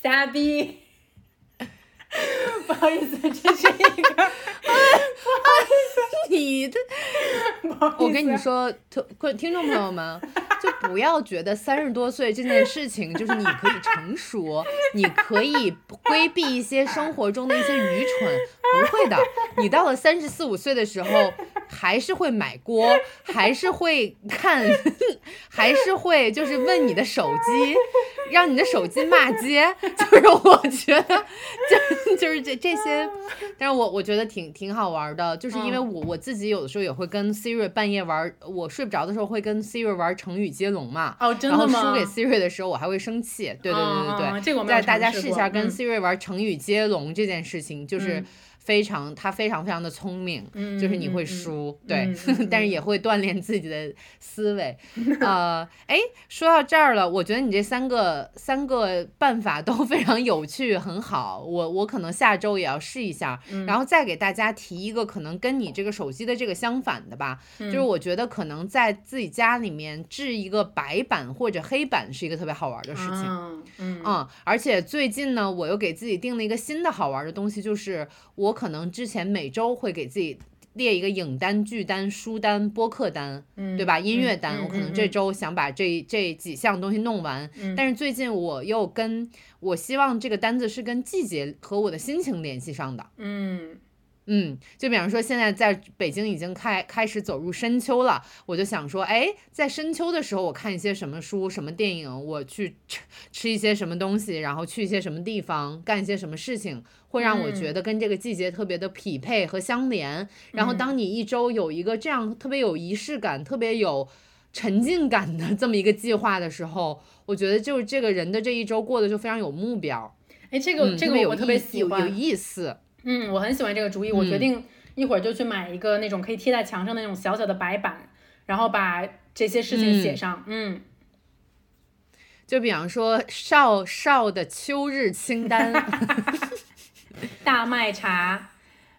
？sad bee。不好意思，这是一个，你的，不好意思 我跟你说，听听众朋友们，就不要觉得三十多岁这件事情就是你可以成熟，你可以规避一些生活中的一些愚蠢，不会的，你到了三十四五岁的时候，还是会买锅，还是会看，还是会就是问你的手机，让你的手机骂街，就是我觉得就 就是这这些，但是我我觉得挺挺好玩的，就是因为我我自己有的时候也会跟 Siri 半夜玩，我睡不着的时候会跟 Siri 玩成语接龙嘛。哦，真然后？输给 Siri 的时候，我还会生气。对对对对对，这个我没有在大家试一下跟嗯 Siri 玩成语接龙这件事情，就是嗯非常他非常非常的聪明，嗯就是你会输，对，但是也会锻炼自己的思维。呃，哎，说到这儿了，我觉得你这三个三个办法都 非常有趣，很好。我我可能下周也要试一下，嗯然后再给大家提一个可能跟你这个手机的这个相反的吧，就是我觉得可能在自己家里面置一个白板或者黑板是一个特别好玩的事情。嗯嗯嗯，而且最近呢，我又给自己定了一个新的好玩的东西，就是我可能之前每周会给自己列一个影单、剧单、书单、播客单，嗯对吧？音乐单，嗯我可能这嗯周想把这这几项东西弄完。嗯但是最近我又跟我希望这个单子是跟季节和我的心情联系上的。嗯嗯，就比方说现在在北京已经开开始走入深秋了，我就想说，哎，在深秋的时候，我看一些什么书、什么电影，我去吃吃一些什么东西，然后去一些什么地方，干一些什么事情，会让我觉得跟这个季节特别的匹配和相连。然后当你一周有一个这样特别有仪式感、特别有沉浸感的这么一个计划的时候，我觉得就是这个人的这一周过得就非常有目标，哎，这个、这个我特别喜有有，意思。嗯，我很喜欢这个主意，我决嗯定一会儿就去买一个那种可以贴在墙上的那种小小的白板，然后把这些事情写嗯上。嗯，就比方说少少的秋日清单 大麦茶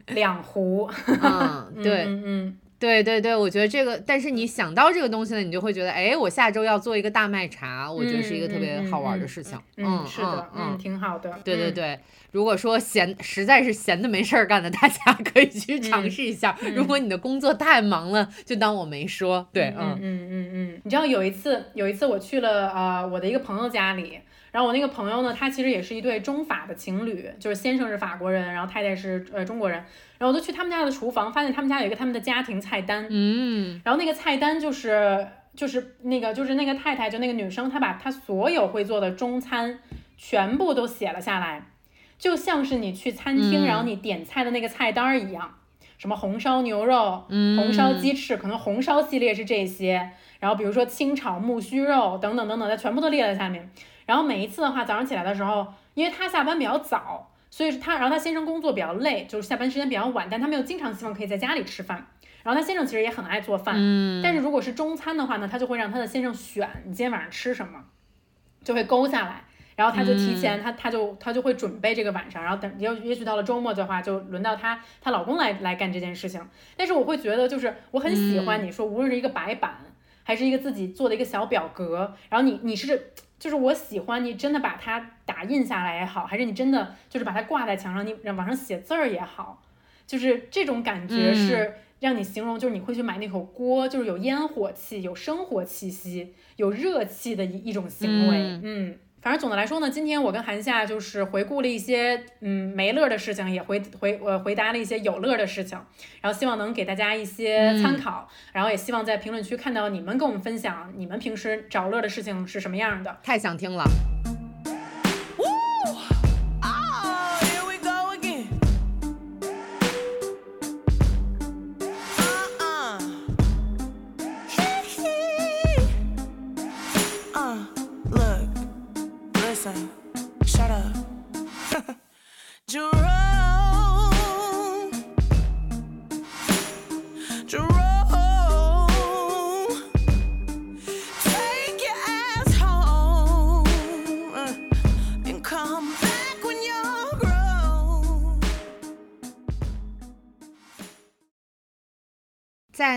两壶。嗯，对嗯嗯对对对，我觉得这个，但是你想到这个东西呢，你就会觉得，哎，我下周要做一个大麦茶，我觉得是一个特别好玩的事情。嗯，是的，嗯，挺好的。嗯，对对对，如果说闲实在是闲的没事儿干的，大家可以去尝试一下。如果你的工作太忙了，就当我没说。对，嗯嗯嗯嗯，你知道有一次，有一次我去了呃我的一个朋友家里，然后我那个朋友呢，他其实也是一对中法的情侣，就是先生是法国人，然后太太是呃中国人，然后我就去他们家的厨房，发现他们家有一个他们的家庭菜单，嗯然后那个菜单就是就是那个就是那个太太就那个女生，她把她所有会做的中餐全部都写了下来，就像是你去餐厅，嗯然后你点菜的那个菜单儿一样，什么红烧牛肉、嗯，红烧鸡翅，可能红烧系列是这些，然后比如说清炒木须肉等等等等，它全部都列在下面。然后每一次的话，早上起来的时候，因为他下班比较早，所以是他，然后他先生工作比较累，就是下班时间比较晚，但他没有经常希望可以在家里吃饭。然后他先生其实也很爱做饭，嗯，但是如果是中餐的话呢，他就会让他的先生选你今天晚上吃什么，就会勾下来。然后她就提前，她她就她就会准备这个晚上，然后等也也许到了周末的话，就轮到她她老公来来干这件事情。但是我会觉得，就是我很喜欢你说，无论是一个白板，还是一个自己做的一个小表格，然后你你是就是我喜欢你真的把它打印下来也好，还是你真的就是把它挂在墙上，你往上写字儿也好，就是这种感觉嗯是让你形容，就是你会去买那口锅，就是有烟火气、有生活气息、有热气的一一种行为。嗯嗯，反正总的来说呢，今天我跟韩夏就是回顾了一些嗯没乐的事情，也回回呃回答了一些有乐的事情，然后希望能给大家一些参考，然后也希望在评论区看到你们跟我们分享你们平时找乐的事情是什么样的。太想听了。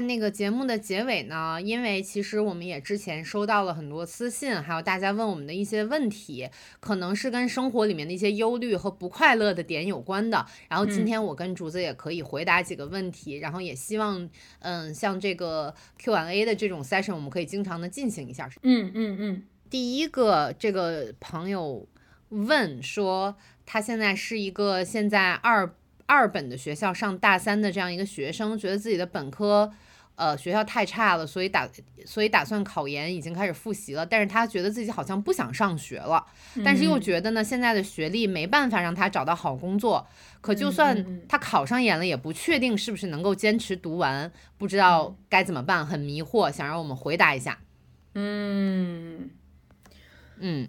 那个节目的结尾呢，因为其实我们也之前收到了很多私信，还有大家问我们的一些问题，可能是跟生活里面的一些忧虑和不快乐的点有关的。然后今天我跟竹子也可以回答几个问题，然后也希望，嗯，像这个 Q&A 的这种 session，我们可以经常的进行一下。嗯嗯嗯第一个这个朋友问说，他现在是一个现在二二本的学校上大三的这样一个学生，觉得自己的本科。呃，学校太差了，所以打所以打算考研，已经开始复习了。但是他觉得自己好像不想上学了，但是又觉得呢，现在的学历没办法让他找到好工作。可就嗯算嗯他考上研了，也不确定是不是能够坚持读完，不知道该怎么办，很迷惑，想让我们回答一下。嗯，嗯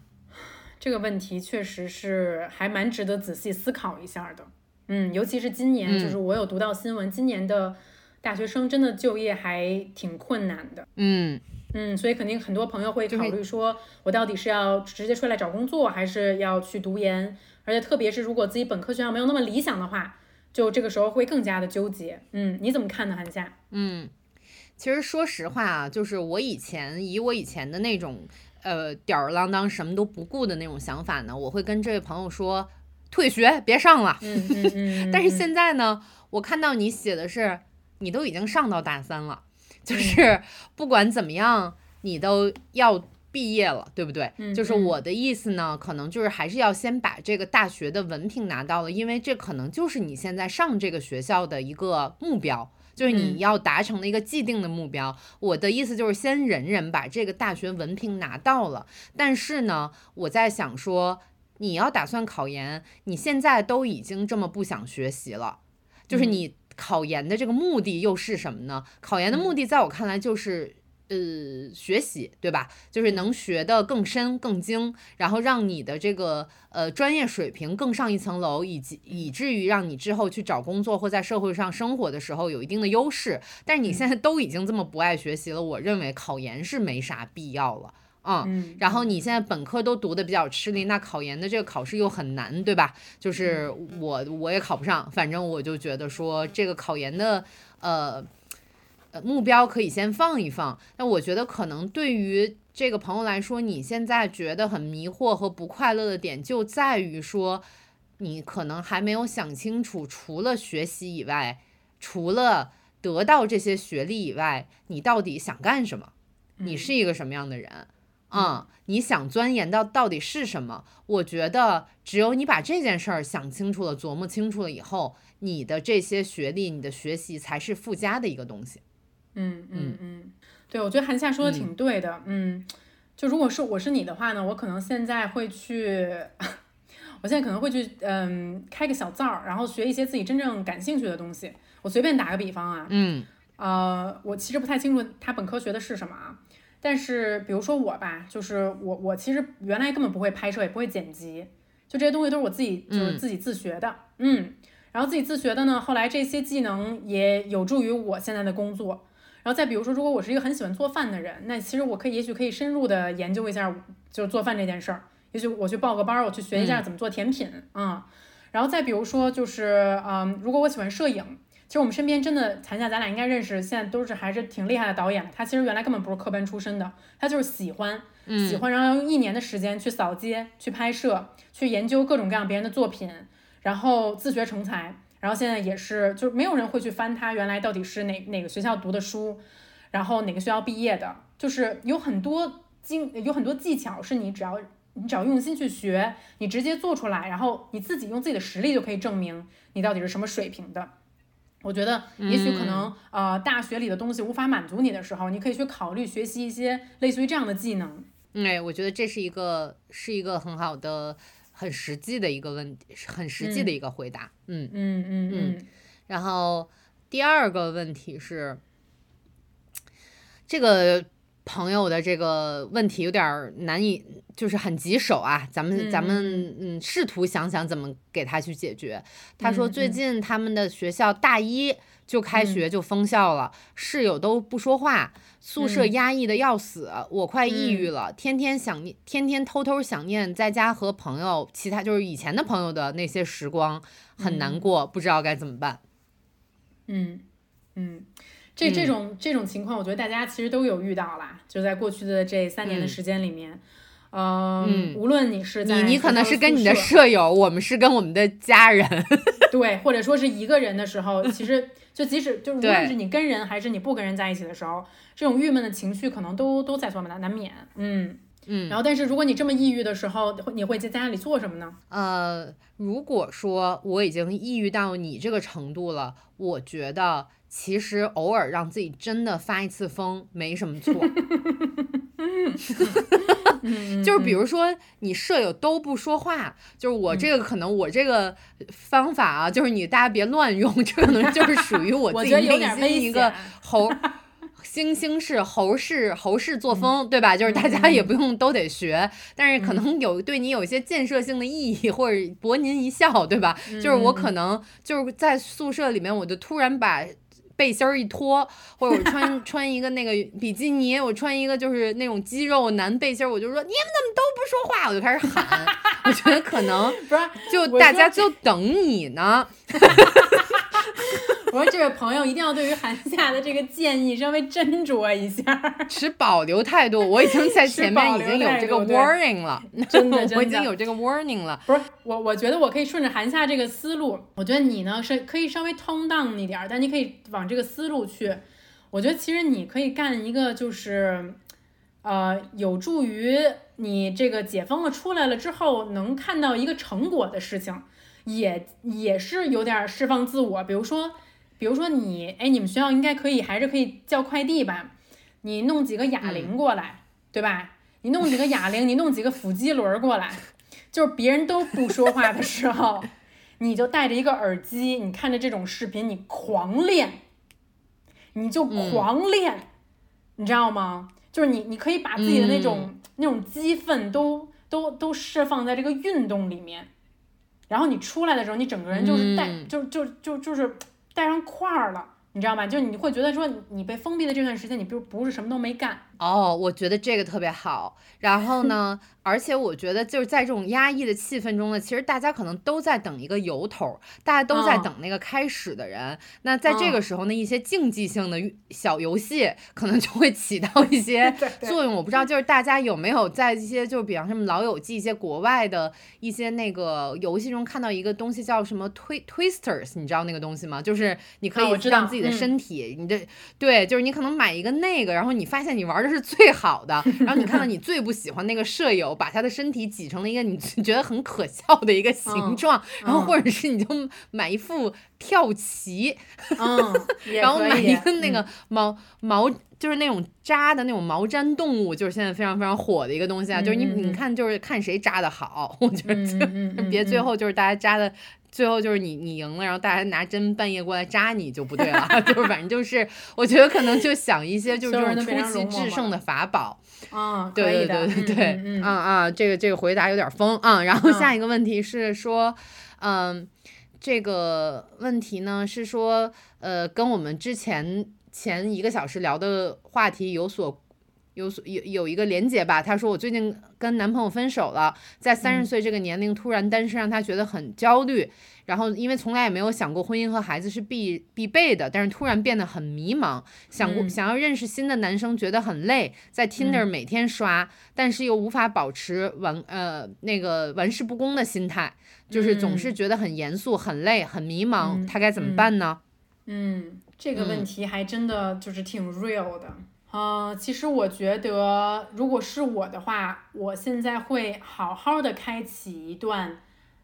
这个问题确实是还蛮值得仔细思考一下的。嗯，尤其是今年，嗯就是我有读到新闻，今年的大学生真的就业还挺困难的。嗯嗯，所以肯定很多朋友会考虑说，我到底是要直接出来找工作，还是要去读研？而且特别是如果自己本科学校没有那么理想的话，就这个时候会更加的纠结。嗯，你怎么看呢，韩夏？嗯，其实说实话啊，就是我以前以我以前的那种呃吊儿郎当、什么都不顾的那种想法呢，我会跟这位朋友说退学，别上了。嗯嗯嗯 但是现在呢，我看到你写的是你都已经上到大三了，就是不管怎么样，你都要毕业了，对不对？嗯就是嗯我的意思呢，可能就是还是要先把这个大学的文凭拿到了，因为这可能就是你现在上这个学校的一个目标。就是你嗯要达成的一个既定的目标，我的意思就是先忍忍，把这个大学文凭拿到了。但是呢，我在想说，你要打算考研，你现在都已经这么不想学习了，就是嗯你考研的这个目的又是什么呢？考研的目的在我看来就是。呃，学习对吧？就是能学得更深更精，然后让你的这个呃专业水平更上一层楼，以及以至于让你之后去找工作或在社会上生活的时候有一定的优势。但是你现在都已经这么不爱学习了，我认为考研是没啥必要了。嗯，嗯，然后你现在本科都读的比较吃力，那考研的这个考试又很难，对吧？就是我我也考不上，反正我就觉得说这个考研的呃呃目标可以先放一放。那我觉得可能对于这个朋友来说，你现在觉得很迷惑和不快乐的点就在于说，你可能还没有想清楚，除了学习以外，除了得到这些学历以外，你到底想干什么？你是一个什么样的人？嗯，你想钻研到到底是什么？我觉得只有你把这件事儿想清楚了、琢磨清楚了以后，你的这些学历、你的学习才是附加的一个东西。嗯嗯嗯，对，我觉得韩夏说的挺对的。嗯，就如果是我是你的话呢，我可能现在会去，我现在可能会去，嗯，开个小灶儿，然后学一些自己真正感兴趣的东西。我随便打个比方啊，嗯呃，我其实不太清楚他本科学的是什么啊，但是比如说我吧，就是我我其实原来根本不会拍摄，也不会剪辑，就这些东西都是我自己就是嗯。自己自学的，嗯，然后自己自学的呢，后来这些技能也有助于我现在的工作。然后再比如说，如果我是一个很喜欢做饭的人，那其实我可以也许可以深入的研究一下，就是做饭这件事儿，也许我去报个班儿，我去学一下怎么做甜品啊、然后再比如说就是，嗯，如果我喜欢摄影，其实我们身边真的谈下，咱俩应该认识，现在都是还是挺厉害的导演。他其实原来根本不是科班出身的，他就是喜欢，喜欢，然后用一年的时间去扫街、去拍摄、去研究各种各样别人的作品，然后自学成才。然后现在也是，就是没有人会去翻他原来到底是哪哪个学校读的书，然后哪个学校毕业的，就是有很多经有很多技巧是你只要你只要用心去学，你直接做出来，然后你自己用自己的实力就可以证明你到底是什么水平的。我觉得也许可能、呃大学里的东西无法满足你的时候，你可以去考虑学习一些类似于这样的技能。嗯哎，我觉得这是一个是一个很好的、很实际的一个问题，很实际的一个回答。嗯，嗯嗯嗯然后第二个问题是，这个朋友的这个问题有点儿难以，就是很棘手啊。咱们、咱们嗯，试图想想怎么给他去解决。他说嗯最近他们的学校大一就开学就封校了，室友都不说话，宿舍嗯压抑的要死，我快抑郁了，天天想念，天天偷偷想念在家和朋友，其他就是以前的朋友的那些时光，很难过，不知道该怎么办。嗯嗯，这这种这种情况，我觉得大家其实都有遇到啦，就在过去的这三年的嗯时间里面。呃嗯无论你是在你你可能是跟你的舍舍友，我们是跟我们的家人。对，或者说是一个人的时候，其实就即使就无论是你跟人还是你不跟人在一起的时候，这种郁闷的情绪可能都都在所难难免。嗯嗯然后，但是如果你这么抑郁的时候，会你会在家里做什么呢？呃，如果说我已经抑郁到你这个程度了，我觉得其实偶尔让自己真的发一次疯没什么错。就是比如说你舍友都不说话，就是我这个可能我这个方法啊，就是你大家别乱用，这可能就是属于我自己我觉得有内心一个险猴。星星式猴式猴式作风，对吧？就是大家也不用都得学，但是可能有对你有一些建设性的意义，或者博您一笑，对吧？就是我可能就是在宿舍里面，我就突然把。背心儿一脱，或者我穿 穿一个那个比基尼，我穿一个就是那种肌肉男背心儿，我就说你们怎么都不说话，我就开始喊。我觉得可能 不是，就大家就等你呢。我说这位朋友一定要对于韩夏的这个建议稍微斟酌一下。持保留态度，我已经在 前面已经有这个 warning 了，真的 真我已经有这个 warning 了。不是我，我觉得我可以顺着韩夏这个思路，我觉得你呢是可以稍微 tone down 一点儿，但你可以往这个思路去。我觉得其实你可以干一个就是，呃，有助于你这个解封了出来了之后能看到一个成果的事情，也也是有点儿释放自我。比如说，比如说你，哎，你们学校应该可以，还是可以叫快递吧？你弄几个哑铃过来，对吧？你弄几个哑铃，你弄几个腹肌轮儿过来，就是别人都不说话的时候，你就戴着一个耳机，你看着这种视频，你狂练，你就狂练，你知道吗？就是你，你可以把自己的那种、那种激愤都都都释放在这个运动里面，然后你出来的时候，你整个人就是带，嗯就就就就是带上块儿了。你知道吗？就你会觉得说，你被封闭的这段时间，你不不是什么都没干，哦，我觉得这个特别好。然后 呢，而且我觉得就是在这种压抑的气氛中呢，其实大家可能都在等一个由头，大家都在嗯等那个开始的人。那在这个嗯时候呢，一些竞技性的小游戏可能就会起到一 些对对作用。我不知道，就是大家有没有在一些就是比方说什么老友记一些国外的一些那个游戏中看到一个东西叫什么推 twisters，你知道那个东西吗？就是你可以让自己的嗯身体，你的对，就是你可能买一个那个，然后你发现你玩的是最好的，然后你看到你最不喜欢那个舍友把他的身体挤成了一个你觉得很可笑的一个形嗯状，然后嗯或者是你就买一副跳棋，嗯，然后买一个那个嗯毛毛，就是那种扎的那种毛毡动物，就是现在非常非常火的一个东西啊。就是你你看，就是看谁扎的好，我觉得嗯就别最嗯后就是大家扎的。最后就是你你赢了，然后大家拿针半夜过来扎你就不对了，就是反正就是我觉得可能就想一些就是这种出奇制胜的法宝，啊，对对，对对对，嗯嗯啊啊，这个这个回答有点疯啊。然后嗯下一个问题是说，嗯，这个问题呢是说，呃，跟我们之前前一个小时聊的话题有所有所有有一个连接吧。她说我最近跟男朋友分手了，在三嗯十岁这个年龄突然单身，让她觉得很焦虑。然后因为从来也没有想过婚姻和孩子是必必备的，但是突然变得很迷茫，想过、嗯想要认识新的男生，觉得很累，在 Tinder 每天刷，但是又无法保持玩呃那个玩世不恭的心态，就是总是觉得很严肃、很累、很迷茫，嗯她该怎么办呢？嗯，这个问嗯题还真的就是挺 real 的。呃，其实我觉得，如果是我的话，我现在会好好的开启一段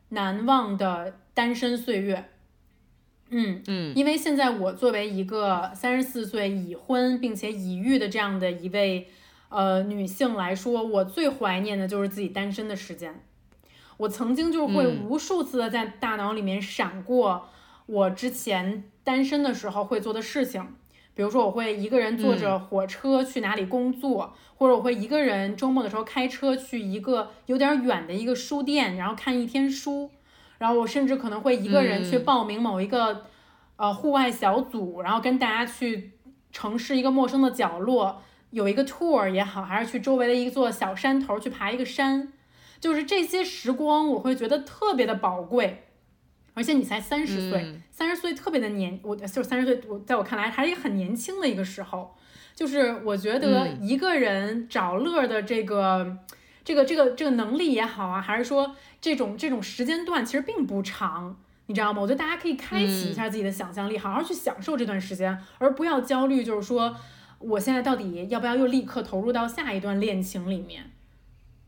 难忘的单身岁月。嗯嗯因为现在我作为一个三十四岁已婚并且已育的这样的一位呃女性来说，我最怀念的就是自己单身的时间。我曾经就会嗯无数次的在大脑里面闪过我之前单身的时候会做的事情，比如说我会一个人坐着火车去哪里工作，或者我会一个人周末的时候开车去一个有点远的一个书店，然后看一天书，然后我甚至可能会一个人去嗯。报名某一个、呃户外小组，然后跟大家去城市一个陌生的角落有一个 tour 也好，还是去周围的一座小山头去爬一个山，就是这些时光我会觉得特别的宝贵。而且你才三十岁嗯，三十、岁特别的年，我就三十岁，我在我看来还是一个很年轻的一个时候。就是我觉得嗯一个人找乐儿的这个、这个、这个、这个能力也好啊，还是说这种这种时间段其实并不长，你知道吗？我觉得大家可以开启一下自己的想象力，好好去享受这段时间，而不要焦虑，就是说我现在到底要不要又立刻投入到下一段恋情里面。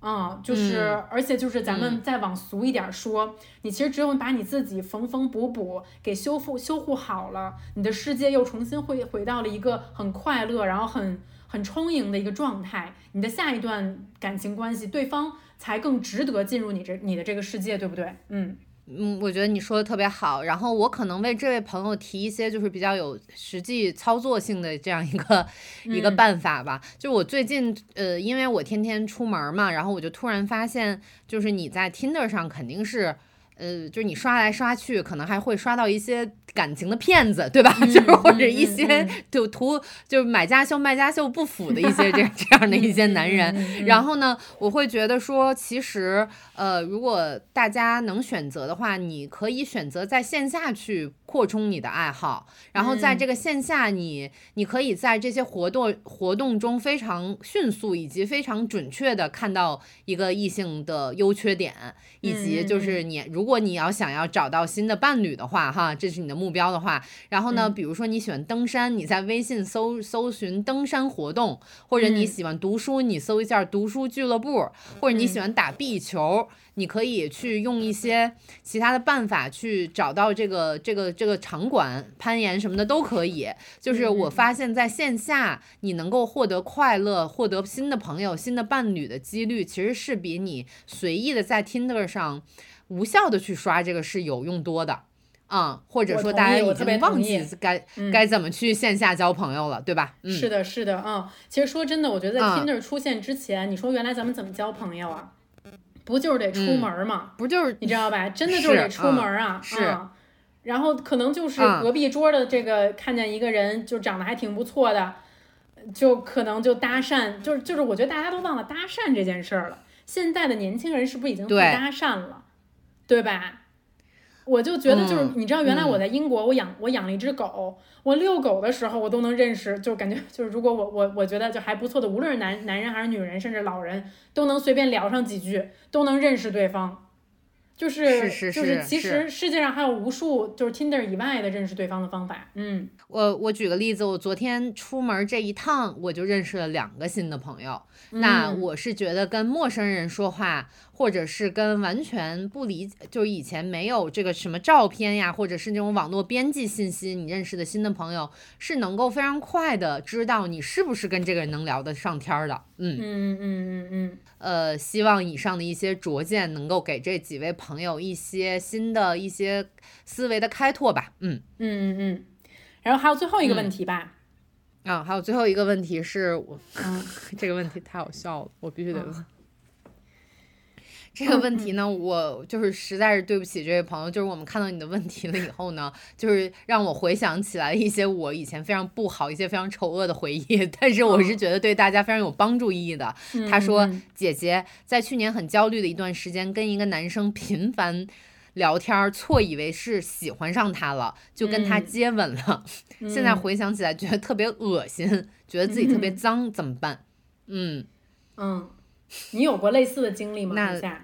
嗯，就是，嗯。而且就是咱们再往俗一点儿说，你其实只有把你自己缝缝补补给修复修护好了，你的世界又重新回回到了一个很快乐，然后很很充盈的一个状态，你的下一段感情关系，对方才更值得进入你这你的这个世界，对不对？嗯嗯，我觉得你说的特别好。然后我可能为这位朋友提一些就是比较有实际操作性的这样一个、一个嗯办法吧。就我最近呃，因为我天天出门嘛，然后我就突然发现，就是你在 Tinder 上肯定是。呃，就是你刷来刷去，可能还会刷到一些感情的骗子，对吧？就是或者一些嗯就图就是买家秀卖家秀不符的一些这 这样的一些男人。嗯然后呢，我会觉得说，其实呃，如果大家能选择的话，你可以选择在线下去扩充你的爱好，然后在这个线下你，你可以在这些活动活动中非常迅速以及非常准确的看到一个异性的优缺点，以及就是你如果你要想要找到新的伴侣的话，哈，这是你的目标的话，然后呢，比如说你喜欢登山，你在微信搜搜寻登山活动，或者你嗯。喜欢读书，你搜一下读书俱乐部，或者你喜欢打壁球，你可以去用一些其他的办法去找到这个这个这个场馆，攀岩什么的都可以。就是我发现在线下你能够获得快乐、获得新的朋友、新的伴侣的几率，其实是比你随意的在 Tinder 上无效的去刷这个是有用多的。啊、或者说大家已经忘记该该怎么去线下交朋友了，对吧？嗯，是的，是的，嗯，其实说真的，我觉得在啊 Tinder 出现之前，你说原来咱们怎么交朋友啊？不就是得出门儿吗？不就是你知道吧？真的就是得出门儿啊，是然后可能就是嗯隔壁桌的这个看见一个人就长得还挺不错的，就可能就搭讪，就是就是我觉得大家都忘了搭讪这件事儿了。现在的年轻人是不是已经不搭讪了，对吧？我就觉得就是，嗯你知道，原来嗯我在英国，我养我养了一只狗，我遛狗的时候，我都能认识，就感觉就是，如果我我我觉得就还不错的，无论是男男人还是女人，甚至老人，都能随便聊上几句，都能认识对方。就是是是就是，其实世界上还有无数就是 Tinder 以外的认识对方的方法。嗯我我举个例子，我昨天出门这一趟，我就认识了两个新的朋友。那嗯我是觉得跟陌生人说话，或者是跟完全不理解，就是以前没有这个什么照片呀，或者是那种网络编辑信息，你认识的新的朋友是能够非常快的知道你是不是跟这个人能聊得上天儿的。嗯，嗯嗯嗯嗯呃，希望以上的一些拙见能够给这几位朋友一些新的一些思维的开拓吧。嗯。嗯嗯嗯。然后还有最后一个嗯问题吧，啊，还有最后一个问题是我，嗯 这个问题太好笑了，我必须得问。这个问题呢，我就是实在是对不起这位朋友，就是我们看到你的问题了以后呢，就是让我回想起来一些我以前非常不好、一些非常丑恶的回忆，但是我是觉得对大家非常有帮助意义的。他说：“姐姐在去年很焦虑的一段时间，跟一个男生频繁聊天儿，错以为是喜欢上他了，就跟他接吻了。现在回想起来，觉得特别恶心，觉得自己特别脏，怎么办？嗯，嗯，你有过类似的经历吗？那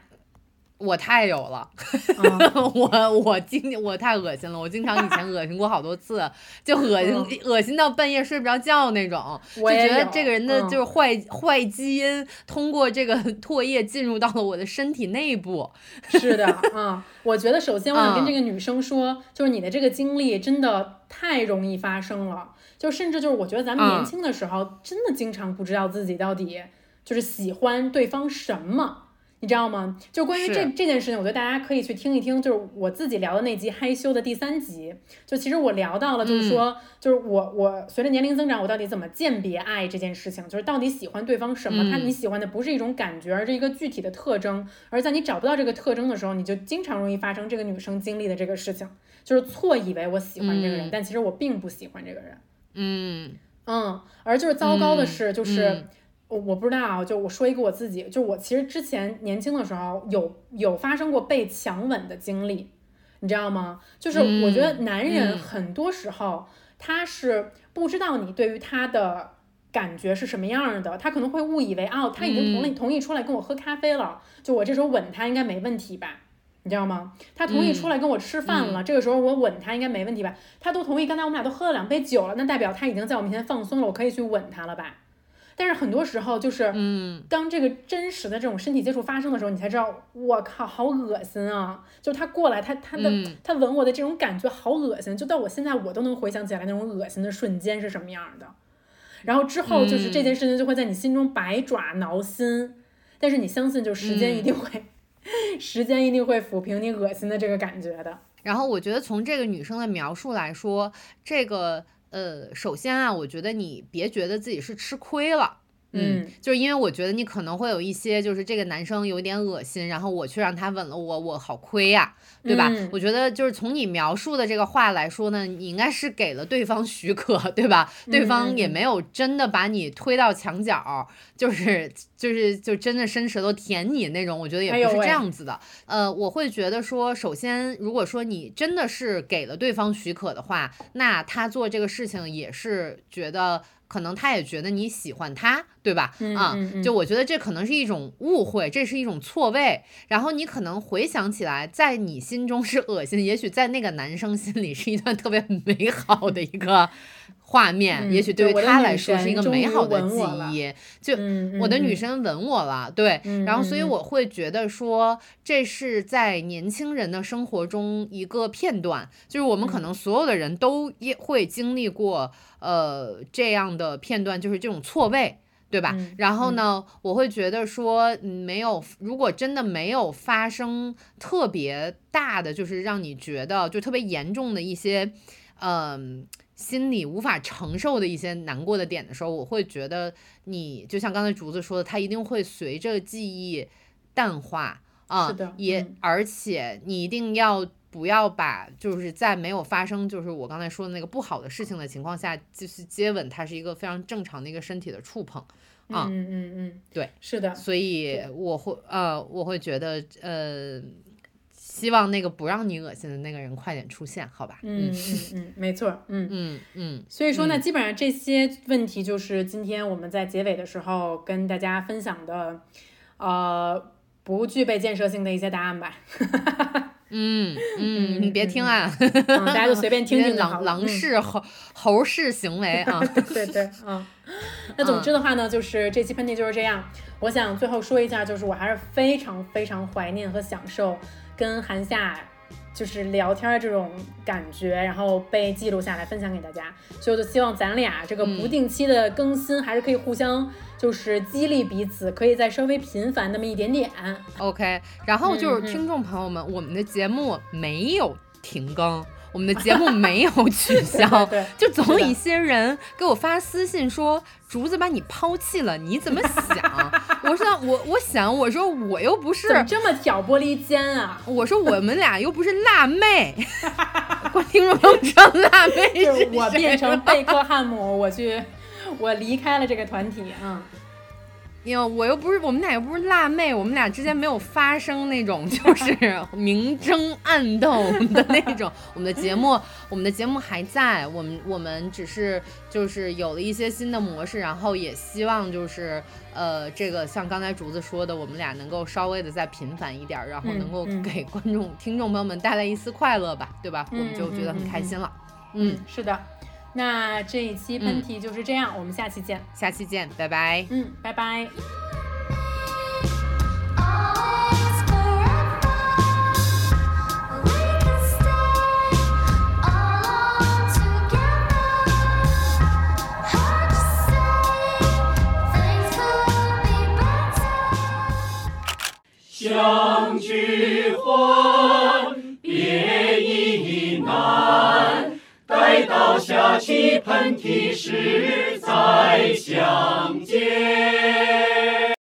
我太有了。”嗯我我经我太恶心了，我经常以前 恶心过好多次，就恶心、恶心到半夜睡不着觉那种，就觉得这个人的嗯就是坏、坏基因通过这个唾液进入到了我的身体内部。是的，啊、我觉得首先我想跟嗯这个女生说，就是你的这个经历真的太容易发生了，就甚至就是我觉得咱们年嗯轻的时候，真的经常不知道自己到底就是喜欢对方什么。你知道吗？就关于这这件事情，我觉得大家可以去听一听，就是我自己聊的那集害羞的第三集。就其实我聊到了，就是说，就是我我随着年龄增长，我到底怎么鉴别爱这件事情，就是到底喜欢对方什么？他嗯你喜欢的不是一种感觉，而是一个具体的特征。而在你找不到这个特征的时候，你就经常容易发生这个女生经历的这个事情，就是错以为我喜欢这个人，嗯但其实我并不喜欢这个人。嗯嗯，而就是糟糕的是，就是、嗯我我不知道啊，就我说一个我自己，就我其实之前年轻的时候有有发生过被强吻的经历，你知道吗？就是我觉得嗯男人嗯很多时候他是不知道你对于他的。感觉是什么样的？他可能会误以为哦，他已经同意、同意出来跟我喝咖啡了，就我这时候吻他应该没问题吧？你知道吗？他同意出来跟我吃饭了，这个时候我吻他应该没问题吧？他都同意，刚才我们俩都喝了两杯酒了，那代表他已经在我面前放松了，我可以去吻他了吧？但是很多时候就是，嗯当这个真实的这种身体接触发生的时候，你才知道，我靠，好恶心啊！就是他过来，他他的、嗯他吻我的这种感觉好恶心，就到我现在我都能回想起来那种恶心的瞬间是什么样的。然后之后就是这件事情就会在你心中百爪挠心，但是你相信，就时间一定会，时间一定会抚平你恶心的这个感觉的。然后我觉得从这个女生的描述来说，这个呃，首先啊，我觉得你别觉得自己是吃亏了。嗯，就是因为我觉得你可能会有一些，就是这个男生有点恶心，然后我去让他吻了我，我好亏呀、对吧？嗯我觉得就是从你描述的这个话来说呢，你应该是给了对方许可，对吧？对方也嗯没有真的把你推到墙角，就是就是就真的伸舌头舔你那种，我觉得也不是这样子的。呃，我会觉得说，首先如果说你真的是给了对方许可的话，那他做这个事情也是觉得。可能他也觉得你喜欢他，对吧？嗯啊，就我觉得这可能是一种误会，这是一种错位。然后你可能回想起来，在你心中是恶心，也许在那个男生心里是一段特别美好的一个画面，嗯也许对于他来说是一个美好的记忆。就嗯，我的女嗯神吻我了，对，嗯然后所以我会觉得说，这是在年轻人的生活中一个片段，就是我们可嗯能所有的人都也会经历过，呃，这样的片段，就是这种错位。对吧？嗯然后呢，我会觉得说，嗯没有，如果真的没有发生特别大的，就是让你觉得就特别严重的一些，嗯、心里无法承受的一些难过的点的时候，我会觉得你就像刚才竹子说的，它一定会随着记忆淡化啊，是的也、嗯而且你一定要。不要把就是在没有发生就是我刚才说的那个不好的事情的情况下，就是接吻，它是一个非常正常的一个身体的触碰啊，嗯嗯嗯，对，是的，所以我会呃我会觉得呃，希望那个不让你恶心的那个人快点出现，好吧？嗯嗯嗯，没错，嗯。嗯嗯所以说呢，基本上这些问题就是今天我们在结尾的时候跟大家分享的，呃，不具备建设性的一些答案吧。嗯嗯，你别听啊，嗯，大家就随便听听。狼狼嗯式猴 猴式行为啊，对对，嗯。那总之的话呢，就是这期喷嚏就是这样。我想最后说一下，就是我还是非常非常怀念和享受跟韩夏就是聊天儿这种感觉，然后被记录下来分享给大家。所以我就希望咱俩这个不定期的更新，还是可以互相就是激励彼此，可以再稍微频繁那么一点点。OK，然后就是听众朋友们，我们的节目没有停更。我们的节目没有取 消，对对就总有一些人给我发私信说竹子把你抛弃了，你怎么想？我说我我想我说我又不是这么挑拨离间啊？我说我们俩又不是辣妹，观听众朋友知道辣妹我变成贝克汉姆，我去，我离开了这个团体啊。因为我又不是我们俩又不是辣妹，我们俩之间没有发生那种就是 明争暗斗的那种。我们的节目，我们的节目还在，我们我们只是就是有了一些新的模式，然后也希望就是呃，这个像刚才竹子说的，我们俩能够稍微的再频繁一点儿，然后嗯能够嗯给观众、听众朋友们带来一丝快乐吧，对吧？我们嗯就觉得很嗯嗯开心了。嗯，是的。那这一期喷嚏就是这样，我们下期见。下期见，拜拜。嗯，拜拜。Always forever, we can stay all together. Hard to say, things could be better. 相聚欢，别亦难。待到下期喷嚏时再相见。